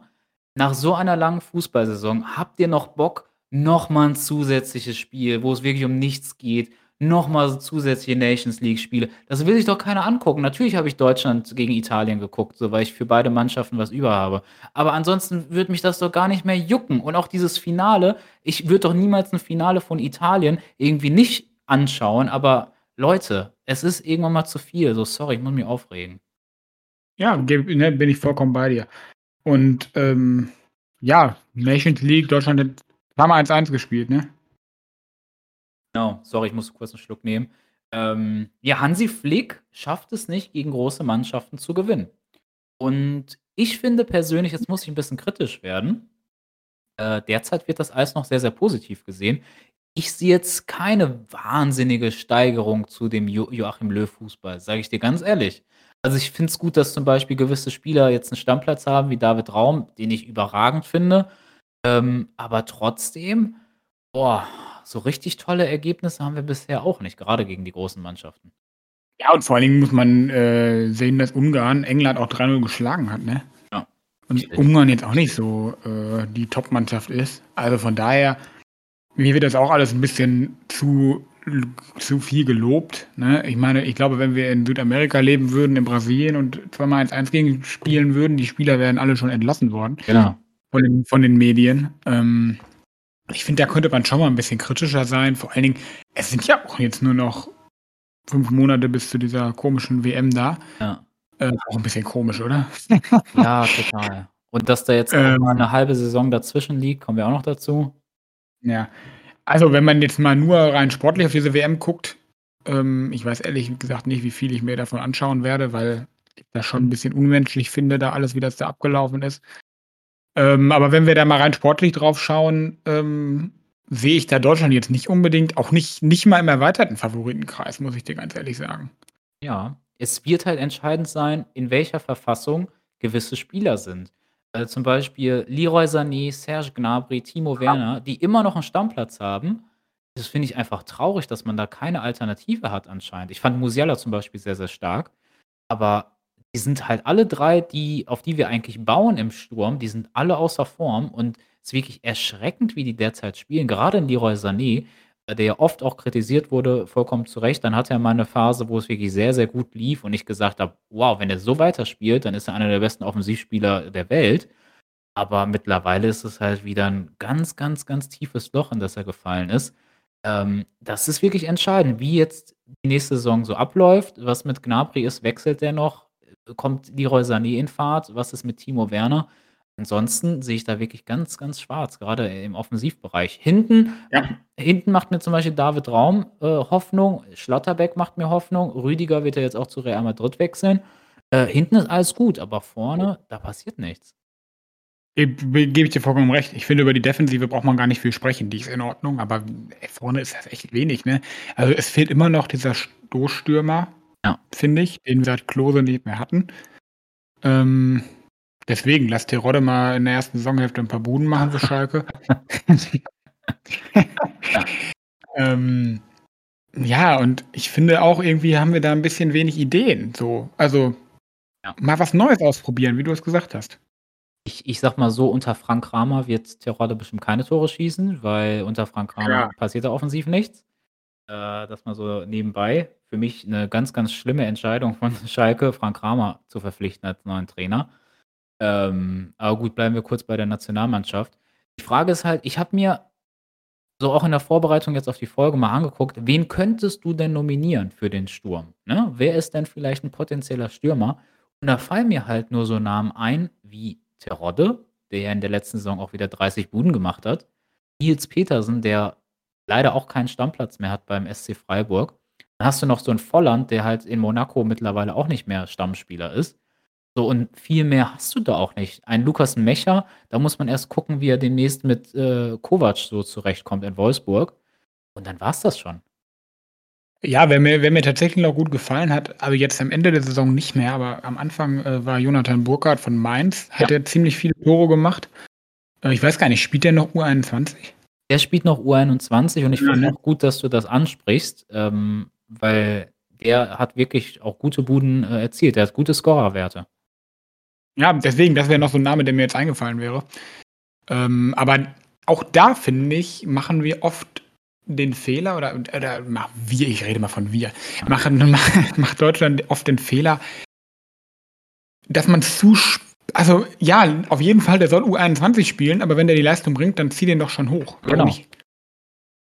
Nach so einer langen Fußballsaison, habt ihr noch Bock, nochmal ein zusätzliches Spiel, wo es wirklich um nichts geht, nochmal so zusätzliche Nations League-Spiele? Das will sich doch keiner angucken. Natürlich habe ich Deutschland gegen Italien geguckt, so weil ich für beide Mannschaften was über habe. Aber ansonsten würde mich das doch gar nicht mehr jucken. Und auch dieses Finale, ich würde doch niemals ein Finale von Italien irgendwie nicht anschauen, aber Leute, es ist irgendwann mal zu viel. So, sorry, ich muss mich aufregen. Ja, ne, bin ich vollkommen bei dir. Und ähm, ja, Nations League, Deutschland hat zweimal 1-1 gespielt, ne? Genau, sorry, ich muss kurz einen Schluck nehmen. Ähm, ja, Hansi Flick schafft es nicht, gegen große Mannschaften zu gewinnen. Und ich finde persönlich, jetzt muss ich ein bisschen kritisch werden. Äh, derzeit wird das alles noch sehr, sehr positiv gesehen. Ich sehe jetzt keine wahnsinnige Steigerung zu dem jo Joachim Löw Fußball, sage ich dir ganz ehrlich. Also, ich finde es gut, dass zum Beispiel gewisse Spieler jetzt einen Stammplatz haben, wie David Raum, den ich überragend finde. Ähm, aber trotzdem, boah, so richtig tolle Ergebnisse haben wir bisher auch nicht, gerade gegen die großen Mannschaften. Ja, und vor allen Dingen muss man äh, sehen, dass Ungarn England auch 3-0 geschlagen hat, ne? Ja. Und Ungarn jetzt auch nicht so äh, die Top-Mannschaft ist. Also von daher, Mir wird das auch alles ein bisschen zu zu viel gelobt, ne? Ich meine, ich glaube, wenn wir in Südamerika leben würden, in Brasilien und zweimal 1-1 gegen spielen würden, die Spieler wären alle schon entlassen worden. Genau. Von den, von den Medien. Ähm, ich finde, da könnte man schon mal ein bisschen kritischer sein. Vor allen Dingen, es sind ja auch jetzt nur noch fünf Monate bis zu dieser komischen WM da. Ja. Äh, auch ein bisschen komisch, oder? [laughs] Ja, total. Und dass da jetzt ähm, mal eine halbe Saison dazwischen liegt, kommen wir auch noch dazu. Ja. Also, wenn man jetzt mal nur rein sportlich auf diese WM guckt, ähm, ich weiß ehrlich gesagt nicht, wie viel ich mir davon anschauen werde, weil ich das schon ein bisschen unmenschlich finde, da alles, wie das da abgelaufen ist. Ähm, aber wenn wir da mal rein sportlich drauf schauen, ähm, sehe ich da Deutschland jetzt nicht unbedingt, auch nicht, nicht mal im erweiterten Favoritenkreis, muss ich dir ganz ehrlich sagen. Ja, es wird halt entscheidend sein, in welcher Verfassung gewisse Spieler sind. Also zum Beispiel Leroy Sané, Serge Gnabry, Timo Werner, die immer noch einen Stammplatz haben. Das finde ich einfach traurig, dass man da keine Alternative hat anscheinend. Ich fand Musiala zum Beispiel sehr, sehr stark. Aber die sind halt alle drei, die, auf die wir eigentlich bauen im Sturm, die sind alle außer Form und es ist wirklich erschreckend, wie die derzeit spielen. Gerade in Leroy Sané, äh, der ja oft auch kritisiert wurde, vollkommen zu Recht. Dann hatte er mal eine Phase, wo es wirklich sehr, sehr gut lief und ich gesagt habe, wow, wenn er so weiterspielt, dann ist er einer der besten Offensivspieler der Welt. Aber mittlerweile ist es halt wieder ein ganz, ganz, ganz tiefes Loch, in das er gefallen ist. Ähm, das ist wirklich entscheidend, wie jetzt die nächste Saison so abläuft. Was mit Gnabry ist, wechselt der noch? Kommt Leroy Sané in Fahrt? Was ist mit Timo Werner? Ansonsten sehe ich da wirklich ganz, ganz schwarz, gerade im Offensivbereich. Hinten, ja. [clears throat] hinten macht mir zum Beispiel David Raum äh, Hoffnung, Schlotterbeck macht mir Hoffnung, Rüdiger wird ja jetzt auch zu Real Madrid wechseln. Äh, hinten ist alles gut, aber vorne, da passiert nichts. Gebe ich dir vollkommen recht. Ich finde, über die Defensive braucht man gar nicht viel sprechen. Die ist in Ordnung, aber vorne ist das echt wenig. Ne? Also es fehlt immer noch dieser Stoßstürmer, ja. finde ich, den wir seit Klose nicht mehr hatten. Ähm, Deswegen, lass Terodde mal in der ersten Saisonhälfte ein paar Buden machen für Schalke. [laughs] ähm, ja, und ich finde auch irgendwie haben wir da ein bisschen wenig Ideen. So, also ja. mal was Neues ausprobieren, wie du es gesagt hast. Ich, ich sag mal so, unter Frank Kramer wird Terodde bestimmt keine Tore schießen, weil unter Frank Kramer ja. passiert da offensiv nichts. Äh, das mal so nebenbei. Für mich eine ganz, ganz schlimme Entscheidung von [laughs] Schalke, Frank Kramer zu verpflichten als neuen Trainer. Ähm, aber gut, bleiben wir kurz bei der Nationalmannschaft. Die Frage ist halt, ich habe mir so auch in der Vorbereitung jetzt auf die Folge mal angeguckt, wen könntest du denn nominieren für den Sturm? Ne? Wer ist denn vielleicht ein potenzieller Stürmer? Und da fallen mir halt nur so Namen ein wie Terodde, der ja in der letzten Saison auch wieder 30 Buden gemacht hat. Nils Petersen, der leider auch keinen Stammplatz mehr hat beim SC Freiburg. Dann hast du noch so einen Volland, der halt in Monaco mittlerweile auch nicht mehr Stammspieler ist. So, und viel mehr hast du da auch nicht. Ein Lukas Mecher, da muss man erst gucken, wie er demnächst mit äh, Kovac so zurechtkommt in Wolfsburg. Und dann war es das schon. Ja, wer mir, wer mir tatsächlich noch gut gefallen hat, aber jetzt am Ende der Saison nicht mehr, aber am Anfang äh, war Jonathan Burkhardt von Mainz, hat ja. er ziemlich viele Tore gemacht. Äh, ich weiß gar nicht, spielt der noch U21? Der spielt noch U21 und ich ja, finde ne? auch gut, dass du das ansprichst, ähm, weil der hat wirklich auch gute Buden äh, erzielt. Der hat gute Scorerwerte. Ja, deswegen, das wäre noch so ein Name, der mir jetzt eingefallen wäre. Ähm, aber auch da, finde ich, machen wir oft den Fehler, oder, oder wir, ich rede mal von wir, machen, [laughs] macht Deutschland oft den Fehler, dass man zu, also ja, auf jeden Fall, der soll U21 spielen, aber wenn der die Leistung bringt, dann zieh den doch schon hoch. Genau.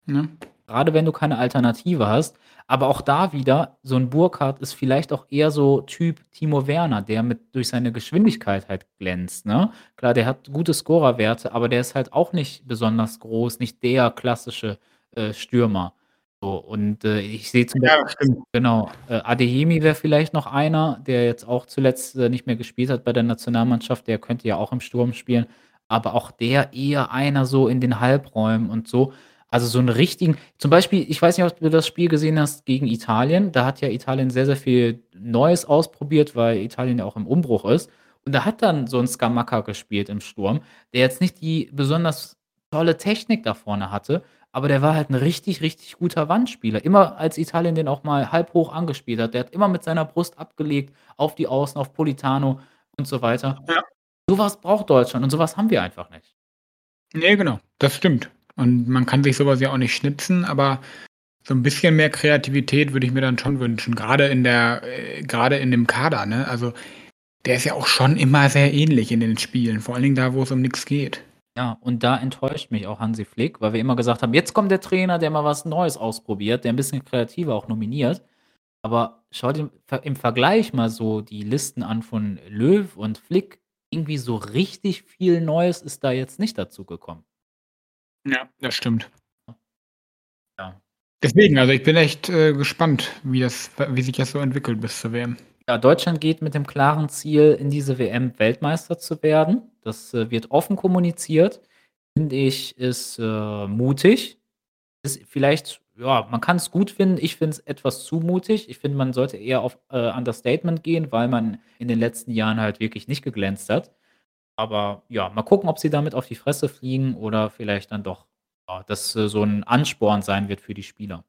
Ne? Gerade wenn du keine Alternative hast, aber auch da wieder, so ein Burkhardt ist vielleicht auch eher so Typ Timo Werner, der mit durch seine Geschwindigkeit halt glänzt, ne? Klar, der hat gute Scorerwerte, aber der ist halt auch nicht besonders groß, nicht der klassische, äh, Stürmer. So, und, äh, ich sehe zum Ja, Beispiel genau, äh, Adeyemi wäre vielleicht noch einer, der jetzt auch zuletzt, äh, nicht mehr gespielt hat bei der Nationalmannschaft, der könnte ja auch im Sturm spielen, aber auch der eher einer so in den Halbräumen und so. Also so einen richtigen zum Beispiel, ich weiß nicht, ob du das Spiel gesehen hast gegen Italien. Da hat ja Italien sehr, sehr viel Neues ausprobiert, weil Italien ja auch im Umbruch ist. Und da hat dann so ein Scamacca gespielt im Sturm, der jetzt nicht die besonders tolle Technik da vorne hatte, aber der war halt ein richtig, richtig guter Wandspieler. Immer als Italien den auch mal halb hoch angespielt hat, der hat immer mit seiner Brust abgelegt auf die Außen, auf Politano und so weiter. Ja. So was braucht Deutschland und so was haben wir einfach nicht. Ne, genau, das stimmt. Und man kann sich sowas ja auch nicht schnitzen, aber so ein bisschen mehr Kreativität würde ich mir dann schon wünschen. Gerade in der, äh, gerade in dem Kader, ne? Also der ist ja auch schon immer sehr ähnlich in den Spielen, vor allen Dingen da, wo es um nichts geht. Ja, und da enttäuscht mich auch Hansi Flick, weil wir immer gesagt haben, jetzt kommt der Trainer, der mal was Neues ausprobiert, der ein bisschen kreativer auch nominiert. Aber schau dir im Vergleich mal so die Listen an von Löw und Flick. Irgendwie so richtig viel Neues ist da jetzt nicht dazu gekommen. Ja, das stimmt. Ja. Deswegen, also ich bin echt äh, gespannt, wie, das, wie sich das so entwickelt bis zur WM. Ja, Deutschland geht mit dem klaren Ziel, in diese WM Weltmeister zu werden. Das äh, wird offen kommuniziert. Finde ich, ist äh, mutig. Ist vielleicht, ja, man kann es gut finden. Ich finde es etwas zu mutig. Ich finde, man sollte eher auf äh, Understatement gehen, weil man in den letzten Jahren halt wirklich nicht geglänzt hat. Aber ja, mal gucken, ob sie damit auf die Fresse fliegen oder vielleicht dann doch, ja, dass äh, so ein Ansporn sein wird für die Spieler.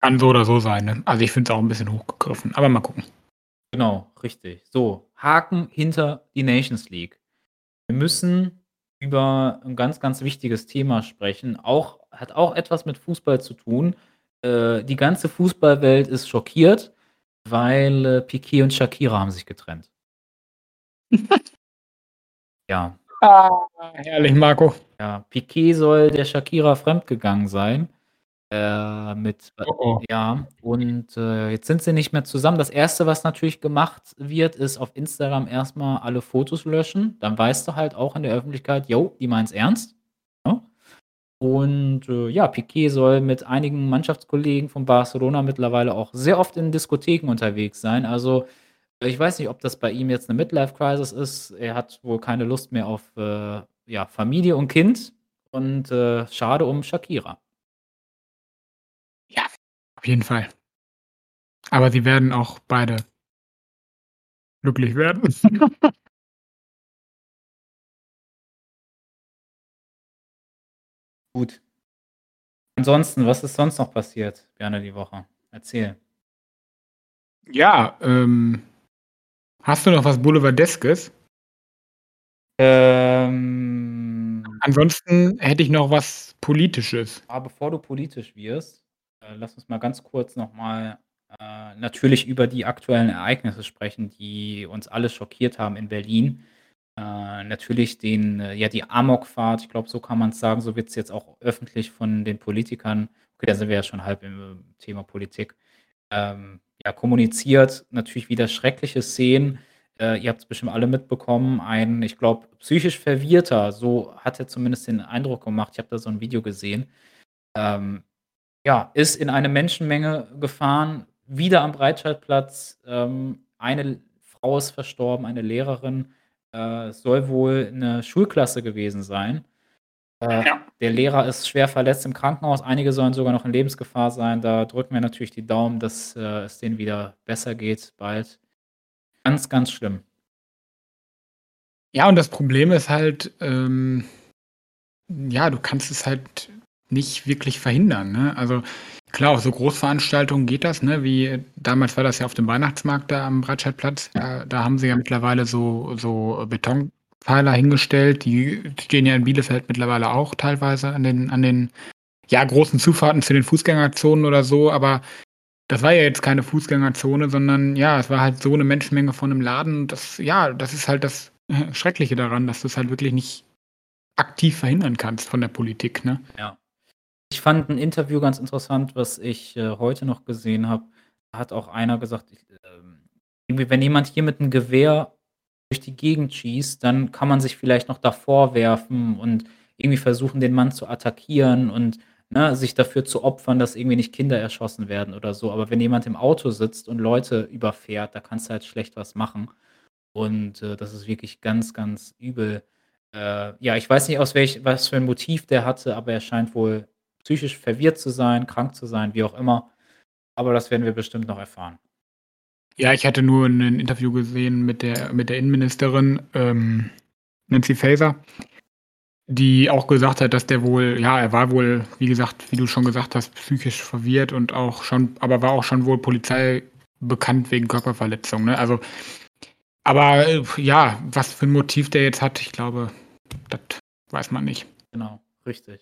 Kann so oder so sein, ne? Also ich finde es auch ein bisschen hochgegriffen, aber mal gucken. Genau, richtig. So, Haken hinter die Nations League. Wir müssen über ein ganz, ganz wichtiges Thema sprechen. Auch, hat auch etwas mit Fußball zu tun. Äh, die ganze Fußballwelt ist schockiert, weil äh, Piquet und Shakira haben sich getrennt. [laughs] ja. Ah, herrlich, Marco. Ja, Piquet soll der Shakira fremdgegangen sein. Äh, mit äh, Oh, oh. ja, und, äh, jetzt sind sie nicht mehr zusammen. Das erste, was natürlich gemacht wird, ist auf Instagram erstmal alle Fotos löschen. Dann weißt du halt auch in der Öffentlichkeit: „Jo, die meint's ernst“, ne? Und, äh, ja, Piquet soll mit einigen Mannschaftskollegen von Barcelona mittlerweile auch sehr oft in Diskotheken unterwegs sein. Also, ich weiß nicht, ob das bei ihm jetzt eine Midlife-Crisis ist. Er hat wohl keine Lust mehr auf, äh, ja, Familie und Kind und, äh, schade um Shakira. Ja, auf jeden Fall. Aber sie werden auch beide glücklich werden. [laughs] Gut. Ansonsten, was ist sonst noch passiert, gerne die Woche? Erzähl. Ja, ähm, hast du noch was Boulevardeskes? Ähm. Ansonsten hätte ich noch was Politisches. Aber bevor du politisch wirst äh, lass uns mal ganz kurz noch mal, äh, natürlich über die aktuellen Ereignisse sprechen, die uns alle schockiert haben in Berlin. Äh, natürlich den äh, ja, die Amokfahrt, ich glaube, so kann man's sagen, so wird es jetzt auch öffentlich von den Politikern okay, da sind wir ja schon halb im äh, Thema Politik, ähm, ja, kommuniziert. Natürlich wieder schreckliche Szenen. Äh, ihr es bestimmt alle mitbekommen. Ein, ich glaube, psychisch Verwirrter, so hat er zumindest den Eindruck gemacht. Ich habe da so ein Video gesehen. Ähm, ja, ist in eine Menschenmenge gefahren, wieder am Breitscheidplatz. Ähm, eine Frau ist verstorben, eine Lehrerin. Äh, soll wohl eine Schulklasse gewesen sein. Äh, ja. Der Lehrer ist schwer verletzt im Krankenhaus. Einige sollen sogar noch in Lebensgefahr sein. Da drücken wir natürlich die Daumen, dass äh, es denen wieder besser geht bald. Ganz, ganz schlimm. Ja, und das Problem ist halt, ähm, ja, du kannst es halt nicht wirklich verhindern. Ne? Also klar, auf so Großveranstaltungen geht das, ne? Wie damals war das ja auf dem Weihnachtsmarkt da am Breitscheidplatz. Da, da haben sie ja mittlerweile so, so Betonpfeiler hingestellt. Die stehen ja in Bielefeld mittlerweile auch teilweise an den, an den ja, großen Zufahrten zu den Fußgängerzonen oder so, aber das war ja jetzt keine Fußgängerzone, sondern ja, es war halt so eine Menschenmenge von einem Laden. Das, ja, das ist halt das Schreckliche daran, dass du es halt wirklich nicht aktiv verhindern kannst von der Politik, ne? Ja. Ich fand ein Interview ganz interessant, was ich, äh, heute noch gesehen habe. Da hat auch einer gesagt, ich, irgendwie, wenn jemand hier mit einem Gewehr durch die Gegend schießt, dann kann man sich vielleicht noch davor werfen und irgendwie versuchen, den Mann zu attackieren und, ne, sich dafür zu opfern, dass irgendwie nicht Kinder erschossen werden oder so. Aber wenn jemand im Auto sitzt und Leute überfährt, da kannst du halt schlecht was machen. Und, äh, das ist wirklich ganz, ganz übel. Äh, ja, ich weiß nicht, aus welch was für ein Motiv der hatte, aber er scheint wohl psychisch verwirrt zu sein, krank zu sein, wie auch immer. Aber das werden wir bestimmt noch erfahren. Ja, ich hatte nur ein Interview gesehen mit der, mit der Innenministerin ähm, Nancy Faeser, die auch gesagt hat, dass der wohl, ja, er war wohl, wie gesagt, wie du schon gesagt hast, psychisch verwirrt und auch schon, aber war auch schon wohl Polizei bekannt wegen Körperverletzung. Ne? Also, aber äh, ja, was für ein Motiv der jetzt hat, ich glaube, das weiß man nicht. Genau, richtig.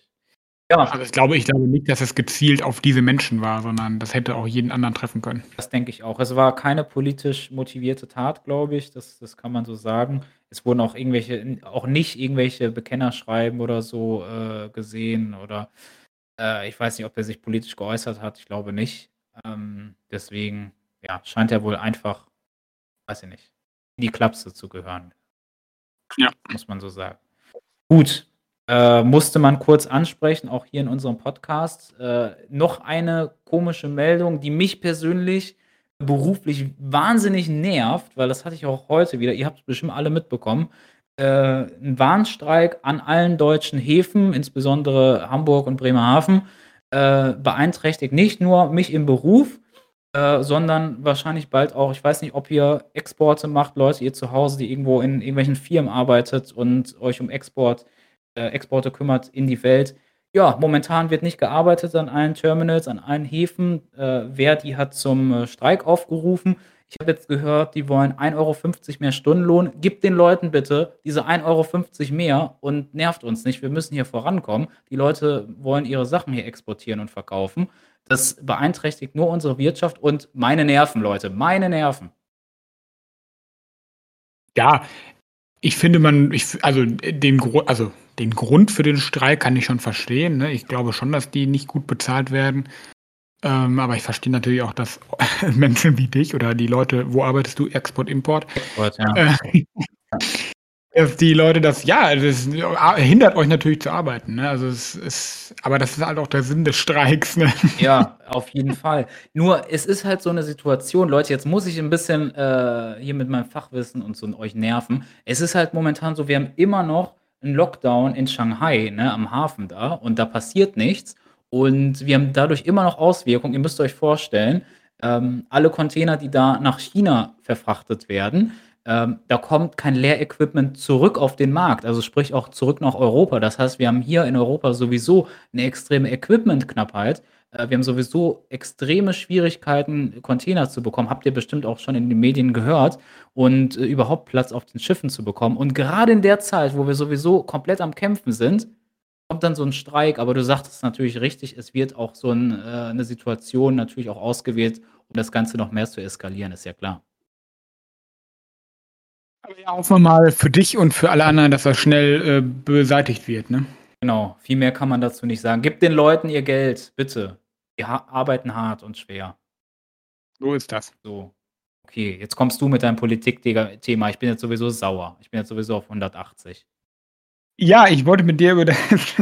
Ja. Aber ich glaube ich glaube nicht, dass es gezielt auf diese Menschen war, sondern das hätte auch jeden anderen treffen können. Das denke ich auch. Es war keine politisch motivierte Tat, glaube ich. Das das kann man so sagen. Es wurden auch irgendwelche auch nicht irgendwelche Bekennerschreiben oder so, äh, gesehen oder, äh, ich weiß nicht, ob er sich politisch geäußert hat. Ich glaube nicht. Ähm, deswegen, ja, scheint er wohl einfach, weiß ich nicht, in die Klapse zu gehören. Ja. Muss man so sagen. Gut, äh, musste man kurz ansprechen, auch hier in unserem Podcast. Äh, noch eine komische Meldung, die mich persönlich beruflich wahnsinnig nervt, weil das hatte ich auch heute wieder. Ihr habt es bestimmt alle mitbekommen. Äh, ein Warnstreik an allen deutschen Häfen, insbesondere Hamburg und Bremerhaven, äh, beeinträchtigt nicht nur mich im Beruf, äh, sondern wahrscheinlich bald auch, ich weiß nicht, ob ihr Exporte macht, Leute, ihr zu Hause, die irgendwo in irgendwelchen Firmen arbeitet und euch um Export Exporte kümmert in die Welt. Ja, momentan wird nicht gearbeitet an allen Terminals, an allen Häfen. Äh, Verdi hat zum äh, Streik aufgerufen. Ich habe jetzt gehört, die wollen 1,50 Euro mehr Stundenlohn. Gib den Leuten bitte diese 1,50 Euro mehr und nervt uns nicht. Wir müssen hier vorankommen. Die Leute wollen ihre Sachen hier exportieren und verkaufen. Das beeinträchtigt nur unsere Wirtschaft und meine Nerven, Leute. Meine Nerven. Ja, ich finde man, ich, also den, also den Grund für den Streik kann ich schon verstehen. Ne? Ich glaube schon, dass die nicht gut bezahlt werden. Ähm, aber ich verstehe natürlich auch, dass [laughs] Menschen wie dich oder die Leute, wo arbeitest du? Export, Import? Export, ja. Äh, [laughs] [laughs] die Leute das, ja, das hindert euch natürlich zu arbeiten. Ne? Also es ist, aber das ist halt auch der Sinn des Streiks. Ne? Ja, [laughs] auf jeden Fall. Nur es ist halt so eine Situation, Leute, jetzt muss ich ein bisschen äh, hier mit meinem Fachwissen und so euch nerven. Es ist halt momentan so, wir haben immer noch einen Lockdown in Shanghai, ne, am Hafen da und da passiert nichts. Und wir haben dadurch immer noch Auswirkungen. Ihr müsst euch vorstellen, ähm, alle Container, die da nach China verfrachtet werden, ähm, da kommt kein Leerequipment zurück auf den Markt, also sprich auch zurück nach Europa. Das heißt, wir haben hier in Europa sowieso eine extreme Equipmentknappheit. Äh, wir haben sowieso extreme Schwierigkeiten, Container zu bekommen. Habt ihr bestimmt auch schon in den Medien gehört. Und äh, überhaupt Platz auf den Schiffen zu bekommen. Und gerade in der Zeit, wo wir sowieso komplett am Kämpfen sind, kommt dann so ein Streik. Aber du sagtest natürlich richtig, es wird auch so ein, äh, eine Situation natürlich auch ausgewählt, um das Ganze noch mehr zu eskalieren, ist ja klar. Aber ja, hoffen wir mal für dich und für alle anderen, dass das schnell äh, beseitigt wird, ne? Genau, viel mehr kann man dazu nicht sagen. Gib den Leuten ihr Geld, bitte. Die ha arbeiten hart und schwer. So ist das. So. Okay, jetzt kommst du mit deinem Politik-Thema. Ich bin jetzt sowieso sauer. Ich bin jetzt sowieso auf 180. Ja, ich wollte mit dir über das.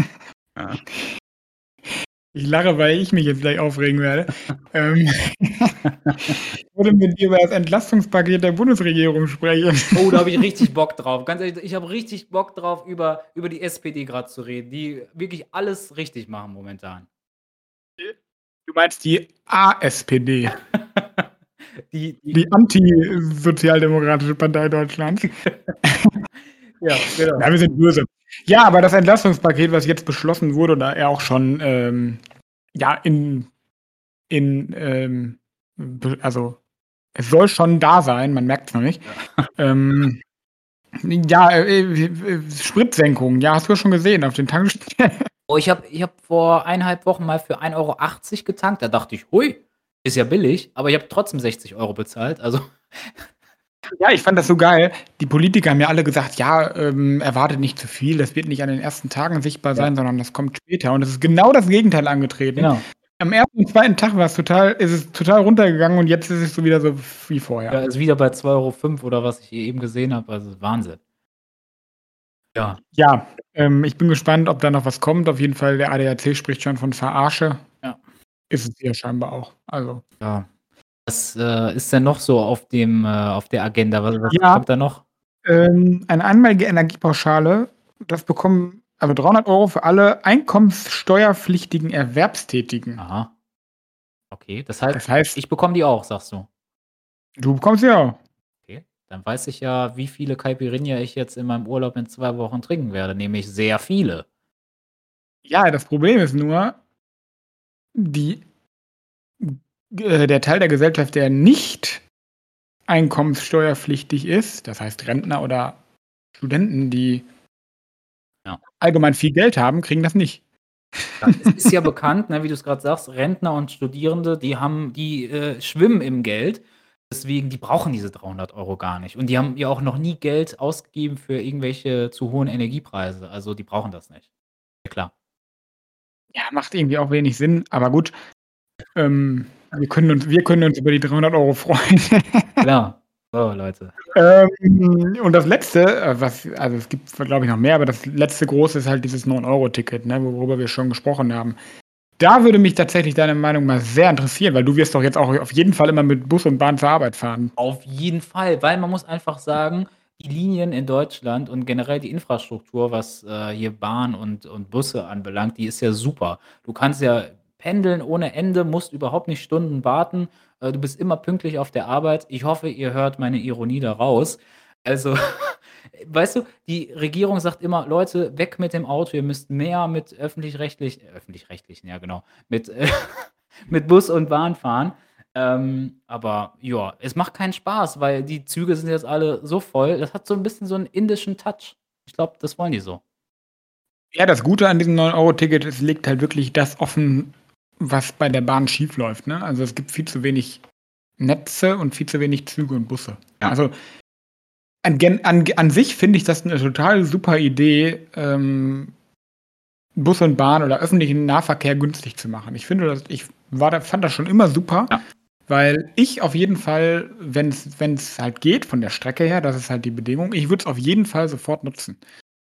Ich lache, weil ich mich jetzt gleich aufregen werde. [laughs] ähm, ich wollte mit dir über das Entlastungspaket der Bundesregierung sprechen. Oh, da habe ich [laughs] richtig Bock drauf. Ganz ehrlich, ich habe richtig Bock drauf, über, über die SPD gerade zu reden, die wirklich alles richtig machen momentan. Du meinst die ASPD. [laughs] die, die, die Anti-Sozialdemokratische Partei Deutschlands. ja, genau. Ja, wir sind böse. Ja, aber das Entlastungspaket, was jetzt beschlossen wurde, da er auch schon ähm, ja in, in ähm, also es soll schon da sein, man merkt es noch nicht. Ja, ähm, ja äh, äh, Spritsenkung, ja, hast du schon gesehen auf den Tankstellen. [laughs] Oh, ich habe ich hab vor eineinhalb Wochen mal für 1,80 Euro getankt. Da dachte ich, hui, ist ja billig, aber ich habe trotzdem 60 Euro bezahlt. Also. Ja, ich fand das so geil. Die Politiker haben ja alle gesagt, ja, ähm, erwartet nicht zu viel, das wird nicht an den ersten Tagen sichtbar sein, ja. sondern das kommt später. Und es ist genau das Gegenteil angetreten. Genau. Am ersten und zweiten Tag war es total, ist es total runtergegangen und jetzt ist es so wieder so wie vorher. Ja, ist wieder bei 2,05 Euro oder was ich eben gesehen habe. Also Wahnsinn. Ja. Ja, ähm, ich bin gespannt, ob da noch was kommt. Auf jeden Fall, der ADAC spricht schon von Verarsche. Ja. Ist es hier scheinbar auch. Also. Ja. Was äh, ist denn noch so auf dem, äh, auf der Agenda? Was, was ja, kommt da noch? Ähm, eine einmalige Energiepauschale, das bekommen also 300 Euro für alle einkommenssteuerpflichtigen Erwerbstätigen. Aha. Okay, das heißt, das heißt ich bekomme die auch, sagst du. Du bekommst sie auch. Dann weiß ich ja, wie viele Caipirinha ich jetzt in meinem Urlaub in zwei Wochen trinken werde, nämlich sehr viele. Ja, das Problem ist nur, die, äh, der Teil der Gesellschaft, der nicht einkommenssteuerpflichtig ist, das heißt Rentner oder Studenten, die ja. allgemein viel Geld haben, kriegen das nicht. Es ist ja bekannt, ne, wie du's grad sagst, Rentner und Studierende, die haben die, äh, schwimmen im Geld. Deswegen, die brauchen diese 300 € gar nicht. Und die haben ja auch noch nie Geld ausgegeben für irgendwelche zu hohen Energiepreise. Also, die brauchen das nicht. Ja klar. Ja, macht irgendwie auch wenig Sinn, aber gut. Ähm, wir können uns wir können uns über die 300 € freuen. [laughs] Klar. So, Leute. Ähm, und das Letzte, äh, was also, es gibt, glaube ich, noch mehr, aber das letzte Große ist halt dieses 9-Euro-Ticket, ne, worüber wir schon gesprochen haben. Da würde mich tatsächlich deine Meinung mal sehr interessieren, weil du wirst doch jetzt auch auf jeden Fall immer mit Bus und Bahn zur Arbeit fahren. Auf jeden Fall, weil man muss einfach sagen, die Linien in Deutschland und generell die Infrastruktur, was, äh, hier Bahn und und Busse anbelangt, die ist ja super. Du kannst ja pendeln ohne Ende, musst überhaupt nicht Stunden warten. Äh, du bist immer pünktlich auf der Arbeit. Ich hoffe, ihr hört meine Ironie da raus. Also, [laughs] weißt du, die Regierung sagt immer: „Leute, weg mit dem Auto, ihr müsst mehr mit öffentlich-rechtlich äh, öffentlich-rechtlichen, ja genau, mit, äh, [laughs] mit Bus und Bahn fahren.“ Ähm, aber ja, es macht keinen Spaß, weil die Züge sind jetzt alle so voll. Das hat so 'n bisschen so 'n indischen Touch. Ich glaube, das wollen die so. Ja, das Gute an diesem 9-Euro-Ticket, es legt halt wirklich das offen, was bei der Bahn schiefläuft, ne? Also, es gibt viel zu wenig Netze und viel zu wenig Züge und Busse. Ja. Also, an an an sich finde ich das 'ne total super Idee, ähm, Bus und Bahn oder öffentlichen Nahverkehr günstig zu machen. Ich finde das ich war da fand das schon immer super, Ja. weil ich auf jeden Fall, wenn's wenn's halt geht von der Strecke her, das ist halt die Bedingung, ich würde es auf jeden Fall sofort nutzen,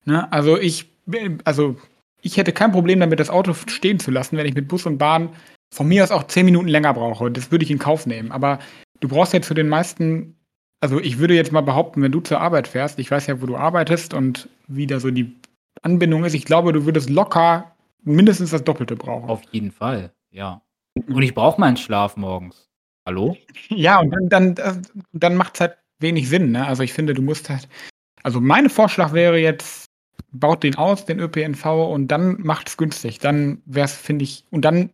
ne? Also, ich bin also, ich hätte kein Problem damit, das Auto stehen zu lassen, wenn ich mit Bus und Bahn von mir aus auch 10 Minuten länger brauche. Das würde ich in Kauf nehmen. Aber du brauchst ja zu den meisten also, ich würde jetzt mal behaupten, wenn du zur Arbeit fährst ich weiß ja, wo du arbeitest und wie da so die Anbindung ist. Ich glaube, du würdest locker mindestens das Doppelte brauchen. Auf jeden Fall, ja. Und ich brauche meinen Schlaf morgens. Hallo? [laughs] Ja, und dann dann äh, dann macht's halt wenig Sinn, ne? Also, ich finde, du musst halt also, mein Vorschlag wäre jetzt, baut den aus, den ÖPNV, und dann macht's günstig. Dann wäre es, finde ich und dann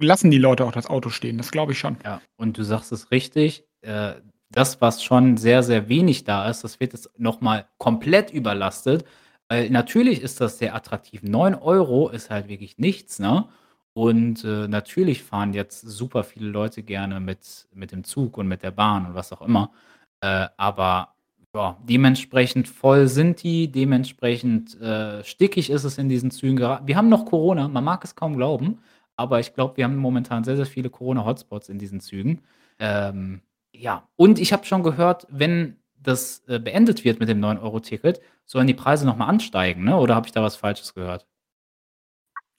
lassen die Leute auch das Auto stehen. Das glaube ich schon. Ja, und du sagst es richtig, äh, das, was schon sehr, sehr wenig da ist, das wird jetzt noch mal komplett überlastet. Weil natürlich ist das sehr attraktiv. 9 € ist halt wirklich nichts, ne? Und, äh, natürlich fahren jetzt super viele Leute gerne mit mit dem Zug und mit der Bahn und was auch immer. Äh, aber ja, dementsprechend voll sind die, dementsprechend, äh, stickig ist es in diesen Zügen gera wir haben noch Corona, man mag es kaum glauben, aber ich glaube, wir haben momentan sehr, sehr viele Corona-Hotspots in diesen Zügen. Ähm, ja, und ich habe schon gehört, wenn das, äh, beendet wird mit dem 9-Euro-Ticket, sollen die Preise noch mal ansteigen, ne? Oder habe ich da was Falsches gehört?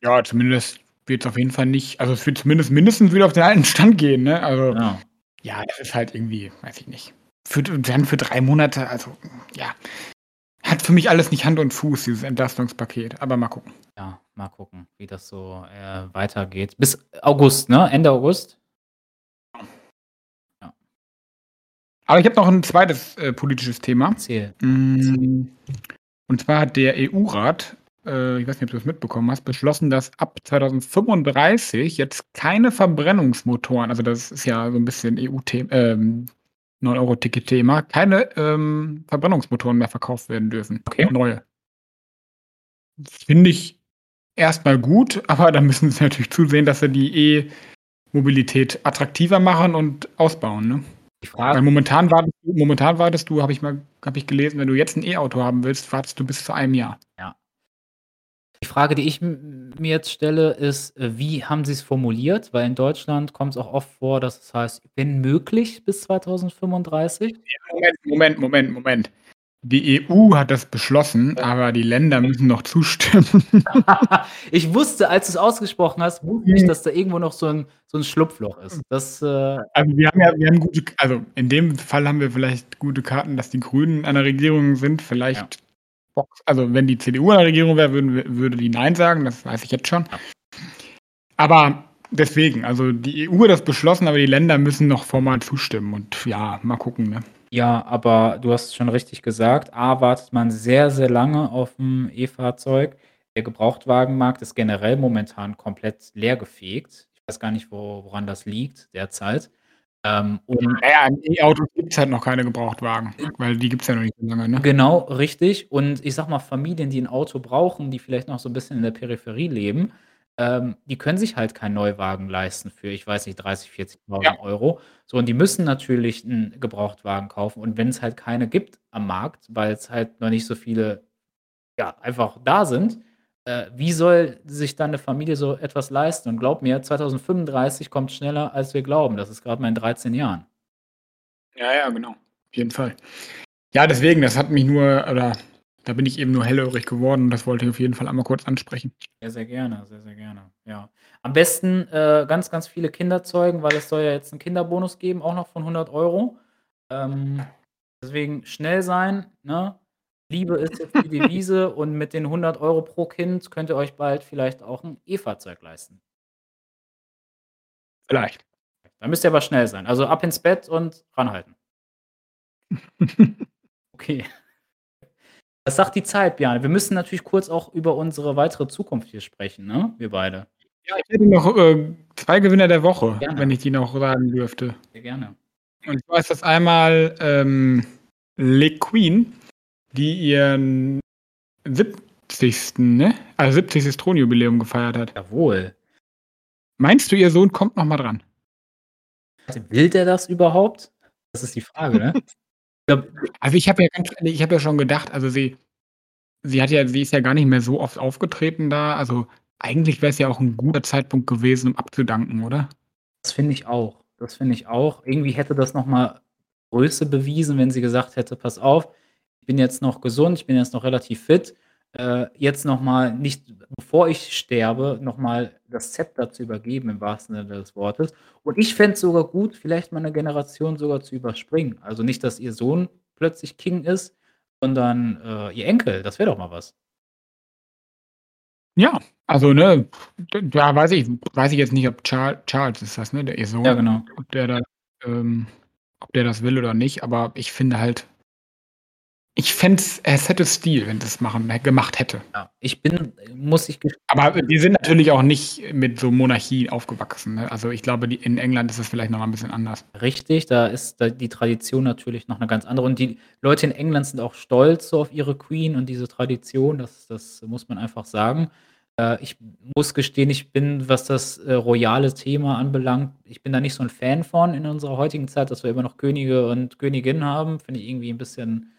Ja, zumindest wird's auf jeden Fall nicht also, es wird zumindest mindestens wieder auf den alten Stand gehen, ne? Also, Ja. ja, das ist halt irgendwie weiß ich nicht. Für dann für 3 Monate, also, ja. Hat für mich alles nicht Hand und Fuß, dieses Entlastungspaket, aber mal gucken. Ja, mal gucken, wie das so, äh, weitergeht. Bis August, ne? Ende August? Ja. Aber ich habe noch 'n zweites, äh, politisches Thema. Erzähl. Hm, und zwar hat der EU-Rat, äh, ich weiß nicht, ob du das mitbekommen hast, beschlossen, dass ab 2035 jetzt keine Verbrennungsmotoren also, das ist ja so 'n bisschen EU-The ähm, 9-Euro-Ticket-Thema, keine, ähm, Verbrennungsmotoren mehr verkauft werden dürfen. Okay. Neue. Finde ich erst mal gut, [laughs] aber da müssen sie natürlich zusehen, dass sie die E-Mobilität attraktiver machen und ausbauen, ne? Die Frage Weil momentan wartest du momentan wartest du, habe ich mal habe ich gelesen, wenn du jetzt 'n E-Auto haben willst, wartest du bis zu einem Jahr. Ja. Die Frage, die ich m mir jetzt stelle, ist, äh, wie haben sie's formuliert? Weil in Deutschland kommt's auch oft vor, dass es heißt: „Wenn möglich bis 2035“. Ja, Moment, Moment, Moment, Moment. Die EU hat das beschlossen, aber die Länder müssen noch zustimmen. [laughs] Ich wusste, als du's ausgesprochen hast, wusste ich, dass da irgendwo noch so 'n so 'n Schlupfloch ist. Das, äh Also, wir haben ja wir haben gute also, in dem Fall haben wir vielleicht gute Karten, dass die Grünen an der Regierung sind. Ja. Vielleicht Vox also, wenn die CDU an der Regierung wäre, würden würde die nein sagen, das weiß ich jetzt schon. Aber deswegen, also, die EU hat das beschlossen, aber die Länder müssen noch formal zustimmen und ja, mal gucken, ne? Ja, aber du hast schon richtig gesagt. A, wartet man sehr, sehr lange auf 'n E-Fahrzeug. Der Gebrauchtwagenmarkt ist generell momentan komplett leergefegt. Ich weiß gar nicht, wo woran das liegt derzeit. Ähm, und Na ja, an E-Autos gibt's halt noch keine Gebrauchtwagen, weil die gibt's ja noch nicht so lange, ne? Genau, richtig. Und ich sage mal, Familien, die 'n Auto brauchen, die vielleicht noch so 'n bisschen in der Peripherie leben, ähm, die können sich halt keinen Neuwagen leisten für, ich weiß nicht, 30, 40.000 Ja. Euro. So, und die müssen natürlich 'n Gebrauchtwagen kaufen. Und wenn's halt keine gibt am Markt, weil's halt noch nicht so viele, ja, einfach da sind, äh, wie soll sich dann 'ne Familie so etwas leisten? Und glaub mir, 2035 kommt schneller, als wir glauben. Das ist grad mal in 13 Jahren. Ja, ja, genau. Auf jeden Fall. Ja, deswegen, das hat mich nur oder da bin ich eben nur hellhörig geworden und das wollte ich auf jeden Fall einmal kurz ansprechen. Sehr, sehr gerne, sehr, sehr gerne, ja. Am besten, äh, ganz, ganz viele Kinder zeugen, weil es soll ja jetzt 'n Kinderbonus geben, auch noch von 100 €. Ähm, deswegen schnell sein, ne? Liebe ist jetzt die Devise und mit den 100 € pro Kind könnt ihr euch bald vielleicht auch 'n E-Fahrzeug leisten. Vielleicht. Da müsst ihr aber schnell sein. Also, ab ins Bett und ranhalten. [laughs] Okay. Was sagt die Zeit, Bjarne? Wir müssen natürlich kurz auch über unsere weitere Zukunft hier sprechen, ne, wir beide. Ja, ich hätte noch, äh, 2 Gewinner der Woche, Gerne. wenn ich die noch sagen dürfte. Sehr gerne. Und zwar ist das einmal, ähm, Le Queen, die ihren 70. ne? Also, 70. Thronjubiläum gefeiert hat. Jawohl. Meinst du, ihr Sohn kommt noch mal dran? Will der das überhaupt? Das ist die Frage, ne? [laughs] Also, ich habe ja ganz ehrlich ich habe ja schon gedacht, also, sie sie hat ja sie ist ja gar nicht mehr so oft aufgetreten da. Also, eigentlich wär's ja auch 'n guter Zeitpunkt gewesen, um abzudanken, oder? Das finde ich auch. Das finde ich auch. Irgendwie hätte das noch mal Größe bewiesen, wenn sie gesagt hätte: „Pass auf, bin jetzt noch gesund, ich bin jetzt noch relativ fit. Äh, jetzt noch mal nicht bevor ich sterbe, noch mal das Zepter zu übergeben“, im wahrsten Sinne des Wortes. Und ich fände es sogar gut, vielleicht mal 'ne Generation sogar zu überspringen. Also, nicht, dass ihr Sohn plötzlich King ist, sondern, äh, ihr Enkel. Das wäre doch mal was. Ja, also, ne, da weiß ich weiß ich jetzt nicht, ob Charl Charles ist das, ne, der ihr Sohn, Ja, genau. ob der da ähm, ob der das will oder nicht, aber ich finde halt ich fände es hätte Stil, wenn das machen äh, gemacht hätte. Ja, ich bin muss ich Aber wir sind natürlich auch nicht mit so Monarchie aufgewachsen, ne? Also, ich glaube, die in England ist es vielleicht noch mal 'n bisschen anders. Richtig, da ist da die Tradition natürlich noch 'ne ganz andere. Und die Leute in England sind auch stolz so auf ihre Queen und diese Tradition, das das muss man einfach sagen. Äh, ich muss gestehen, ich bin, was das, äh, royale Thema anbelangt ich bin da nicht so 'n Fan von in unserer heutigen Zeit, dass wir immer noch Könige und Königinnen haben. Finde ich irgendwie 'n bisschen,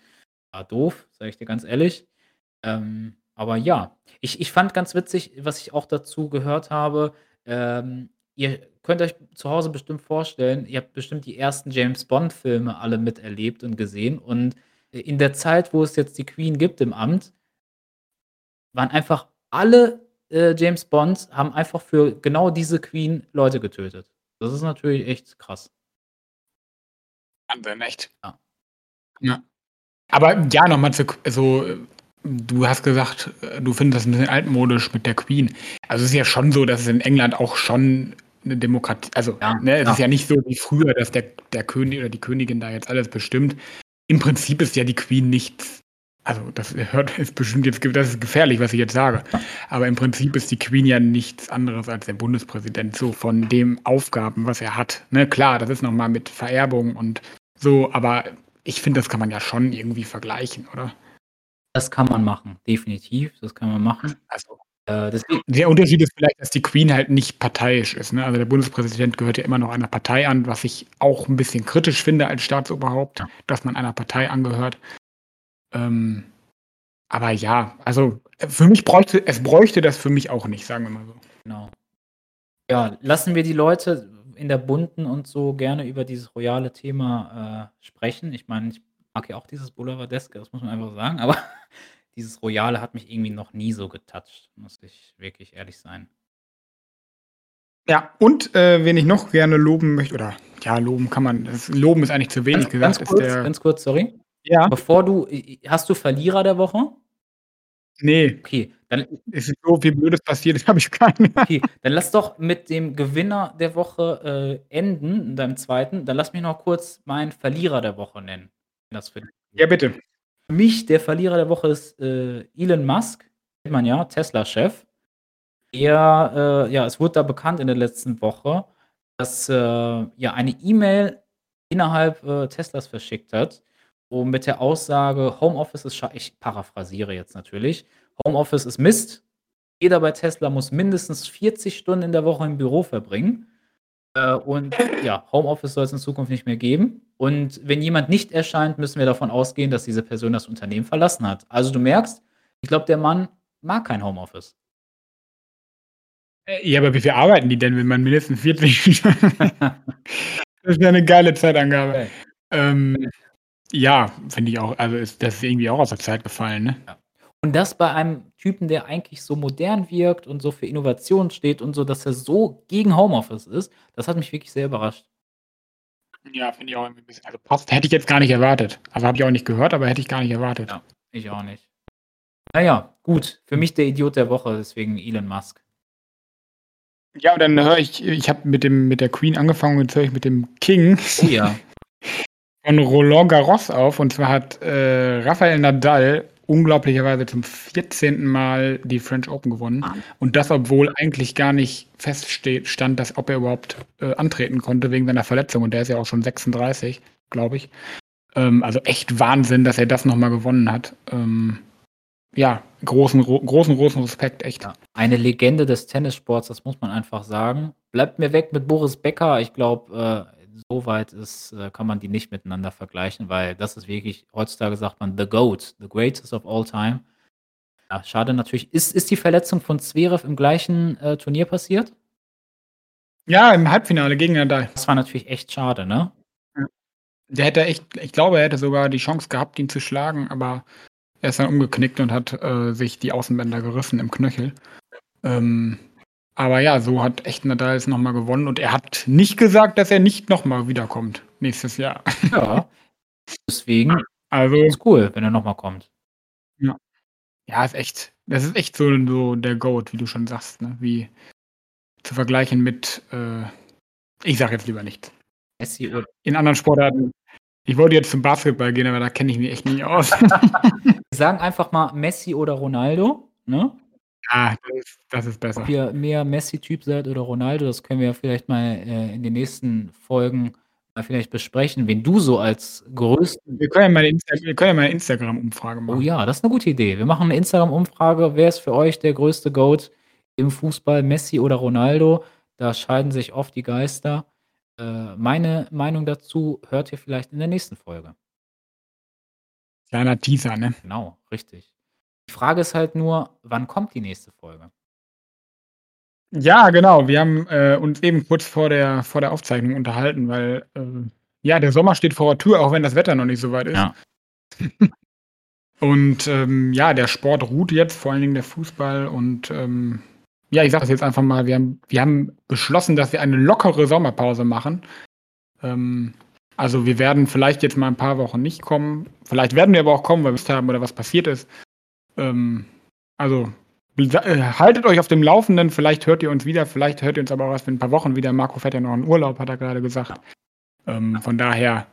ja, doof, sage ich dir ganz ehrlich. Ähm, aber ja, ich ich fand ganz witzig, was ich auch dazu gehört habe, ähm, ihr könnt euch zu Hause bestimmt vorstellen, ihr habt bestimmt die ersten James-Bond-Filme alle miterlebt und gesehen. Und in der Zeit, wo es jetzt die Queen gibt im Amt waren einfach alle, äh, James Bonds haben einfach für genau diese Queen Leute getötet. Das ist natürlich echt krass. Wahnsinn, echt. Ja. Ja. Aber ja, noch mal zu Q so, du hast gesagt, du findest das 'n bisschen altmodisch mit der Queen. Also, es ist ja schon so, dass es in England auch schon 'ne Demokrat also, Ja, ne, es ja. ist ja nicht so wie früher, dass der der König oder die Königin da jetzt alles bestimmt. Im Prinzip ist ja die Queen nichts also, das hört [laughs] ist bestimmt jetzt das ist gefährlich, was ich jetzt sage. Aber im Prinzip ist die Queen ja nichts anderes als der Bundespräsident so von dem Aufgaben, was er hat, ne? Klar, das ist noch mal mit Vererbung und so, aber ich finde, das kann man ja schon irgendwie vergleichen, oder? Das kann man machen, definitiv, das kann man machen. Also Äh, Der Unterschied ist vielleicht, dass die Queen halt nicht parteiisch ist, ne? Also, der Bundespräsident gehört ja immer noch einer Partei an, was ich auch 'n bisschen kritisch finde als Staatsoberhaupt, Ja. dass man einer Partei angehört. Ähm, aber ja, also, für mich bräuchte es bräuchte das für mich auch nicht, sagen wir mal so. Genau. Ja, lassen wir die Leute in der bunten und so gerne über dieses royale Thema, äh, sprechen. Ich meine, ich mag ja auch dieses Boulevardeske, das muss man einfach sagen, aber [laughs] dieses Royale hat mich irgendwie noch nie so getoucht, muss ich wirklich ehrlich sein. Ja, und, äh, wen ich noch gerne loben möchte oder ja, loben kann man das loben ist eigentlich zu wenig Ganz ganz gesagt, kurz ist der ganz kurz, sorry. Ja. Bevor du hast du Verlierer der Woche? Ne. Okay, dann Es ist so viel Blödes passiert, [laughs] jetzt habe ich keinen. Okay, dann lass doch mit dem Gewinner der Woche, äh, enden, in deinem 2. Dann lass mich noch kurz meinen Verlierer der Woche nennen, das für Ja, bitte. Für mich der Verlierer der Woche ist, äh, Elon Musk, kennt man ja, Tesla-Chef. Er, äh ja, es wurde da bekannt in der letzten Woche, dass, äh, ja, eine E-Mail innerhalb, äh, Teslas verschickt hat und mit der Aussage: „Homeoffice ist scha“ ich paraphrasiere jetzt natürlich. „Homeoffice ist Mist. Jeder bei Tesla muss mindestens 40 Stunden in der Woche im Büro verbringen. Äh, und ja, Homeoffice soll es in Zukunft nicht mehr geben. Und wenn jemand nicht erscheint, müssen wir davon ausgehen, dass diese Person das Unternehmen verlassen hat.“ Also, du merkst, ich glaube, der Mann mag kein Homeoffice. Äh, ja, aber wie viel arbeiten die denn, wenn man mindestens 40 [laughs] [laughs] Das ist ja 'ne geile Zeitangabe. Okay. Ähm, ja, finde ich auch. Also, ist das ist irgendwie auch aus der Zeit gefallen, ne? Ja. Und das bei einem Typen, der eigentlich so modern wirkt und so für Innovation steht und so, dass er so gegen Homeoffice ist, das hat mich wirklich sehr überrascht. Ja, finde ich auch irgendwie 'n bisschen also, passt hätte ich jetzt gar nicht erwartet. Also, habe ich auch nicht gehört, aber hätte ich gar nicht erwartet. Ja, ich auch nicht. Na ja, gut, für mich der Idiot der Woche, deswegen Elon Musk. Ja, und dann höre ich ich habe mit dem mit der Queen angefangen und jetzt höre ich mit dem King Oh ja. [laughs] von Roland Garros auf. Und zwar hat, äh, Rafael Nadal unglaublicherweise zum 14. Mal die French Open gewonnen. Ah. Und das, obwohl eigentlich gar nicht feststeht stand, dass ob er überhaupt, äh, antreten konnte wegen seiner Verletzung. Und der ist ja auch schon 36, glaube ich. Ähm, also echt Wahnsinn, dass er das noch mal gewonnen hat. Ähm, ja, großen ro großen, großen Respekt, echt. Eine Legende des Tennissports, das muss man einfach sagen. Bleibt mir weg mit Boris Becker. Ich glaube, äh, so weit ist äh, kann man die nicht miteinander vergleichen, weil das ist wirklich heutzutage sagt man the GOAT, the greatest of all time. Ja, schade natürlich. Ist ist die Verletzung von Zverev im gleichen, äh, Turnier passiert? Ja, im Halbfinale gegen Nadal. Das war natürlich echt schade, ne? Ja. Der hätte echt ich glaube, er hätte sogar die Chance gehabt, ihn zu schlagen, aber er ist dann umgeknickt und hat, äh, sich die Außenbänder gerissen im Knöchel. Ähm, aber ja, so hat echt Nadal es noch mal gewonnen und er hat nicht gesagt, dass er nicht noch mal wiederkommt nächstes Jahr. Ja. [laughs] Deswegen Also ist cool, wenn er noch mal kommt. Ja. Ja, ist echt das ist echt so so der GOAT, wie du schon sagst, ne? Wie zu vergleichen mit, äh ich sage jetzt lieber nichts. Messi oder In anderen Sportarten ich wollte jetzt zum Basketball gehen, aber da kenne ich mich echt nicht aus. [laughs] Wir sagen einfach mal Messi oder Ronaldo, ne? Ja, das ist das ist besser. Ob ihr mehr Messi-Typ seid oder Ronaldo, das können wir ja vielleicht mal, äh, in den nächsten Folgen mal vielleicht besprechen, wen du so als größten Wir können ja mal 'ne Insta wir können ja mal 'ne Instagram-Umfrage Oh machen. ja, das ist 'ne gute Idee. Wir machen 'ne Instagram-Umfrage. Wer ist für euch der größte GOAT im Fußball, Messi oder Ronaldo? Da scheiden sich oft die Geister. Äh, meine Meinung dazu hört ihr vielleicht in der nächsten Folge. Kleiner Teaser, ne? Genau, richtig. Die Frage ist halt nur, wann kommt die nächste Folge? Ja, genau. Wir haben, äh, uns eben kurz vor der vor der Aufzeichnung unterhalten, weil, äh, ja, der Sommer steht vor der Tür, auch wenn das Wetter noch nicht so weit ist. Ja. [laughs] Und, ähm, ja, der Sport ruht jetzt, vor allen Dingen der Fußball und, ähm, ja, ich sage es jetzt einfach mal, wir haben wir haben beschlossen, dass wir eine lockere Sommerpause machen. Ähm, also, wir werden vielleicht jetzt mal 'n paar Wochen nicht kommen. Vielleicht werden wir aber auch kommen, weil wir Lust haben oder was passiert ist. Ähm, also, äh, haltet euch auf dem Laufenden, vielleicht hört ihr uns wieder, vielleicht hört ihr uns aber auch erst in 'n paar Wochen wieder. Marco fährt ja noch in Urlaub, hat er grade gesagt. Ähm, von daher,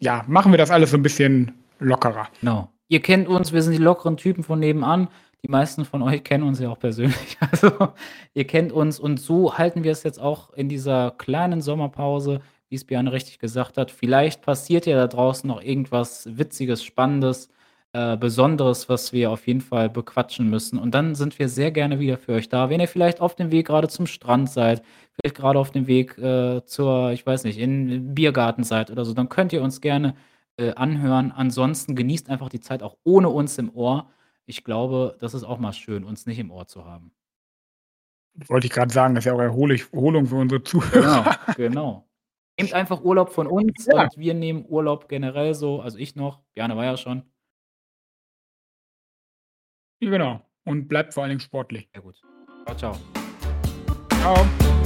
ja, machen wir das alles so 'n bisschen lockerer. Genau. Ihr kennt uns, wir sind die lockeren Typen von nebenan. Die meisten von euch kennen uns ja auch persönlich. [laughs] Also, ihr kennt uns und so halten wir es jetzt auch in dieser kleinen Sommerpause, wie's Bjarne richtig gesagt hat. Vielleicht passiert ja da draußen noch irgendwas Witziges, Spannendes, äh, Besonderes, was wir auf jeden Fall bequatschen müssen. Und dann sind wir sehr gerne wieder für euch da. Wenn ihr vielleicht auf dem Weg grade zum Strand seid, vielleicht grade auf dem Weg, äh, zur ich weiß nicht, in Biergarten seid oder so, dann könnt ihr uns gerne, äh, anhören. Ansonsten genießt einfach die Zeit auch ohne uns im Ohr. Ich glaube, das ist auch mal schön, uns nicht im Ohr zu haben. Wollte ich grad sagen, das ist ja auch Erholung für unsere Genau, Zuhörer. genau. Nehmt einfach Urlaub von uns Ja. und wir nehmen Urlaub generell so also, ich noch, Bjarne war ja schon. Genau. Und bleibt vor allen Dingen sportlich. Sehr gut. Tschau, tschau. Tschau.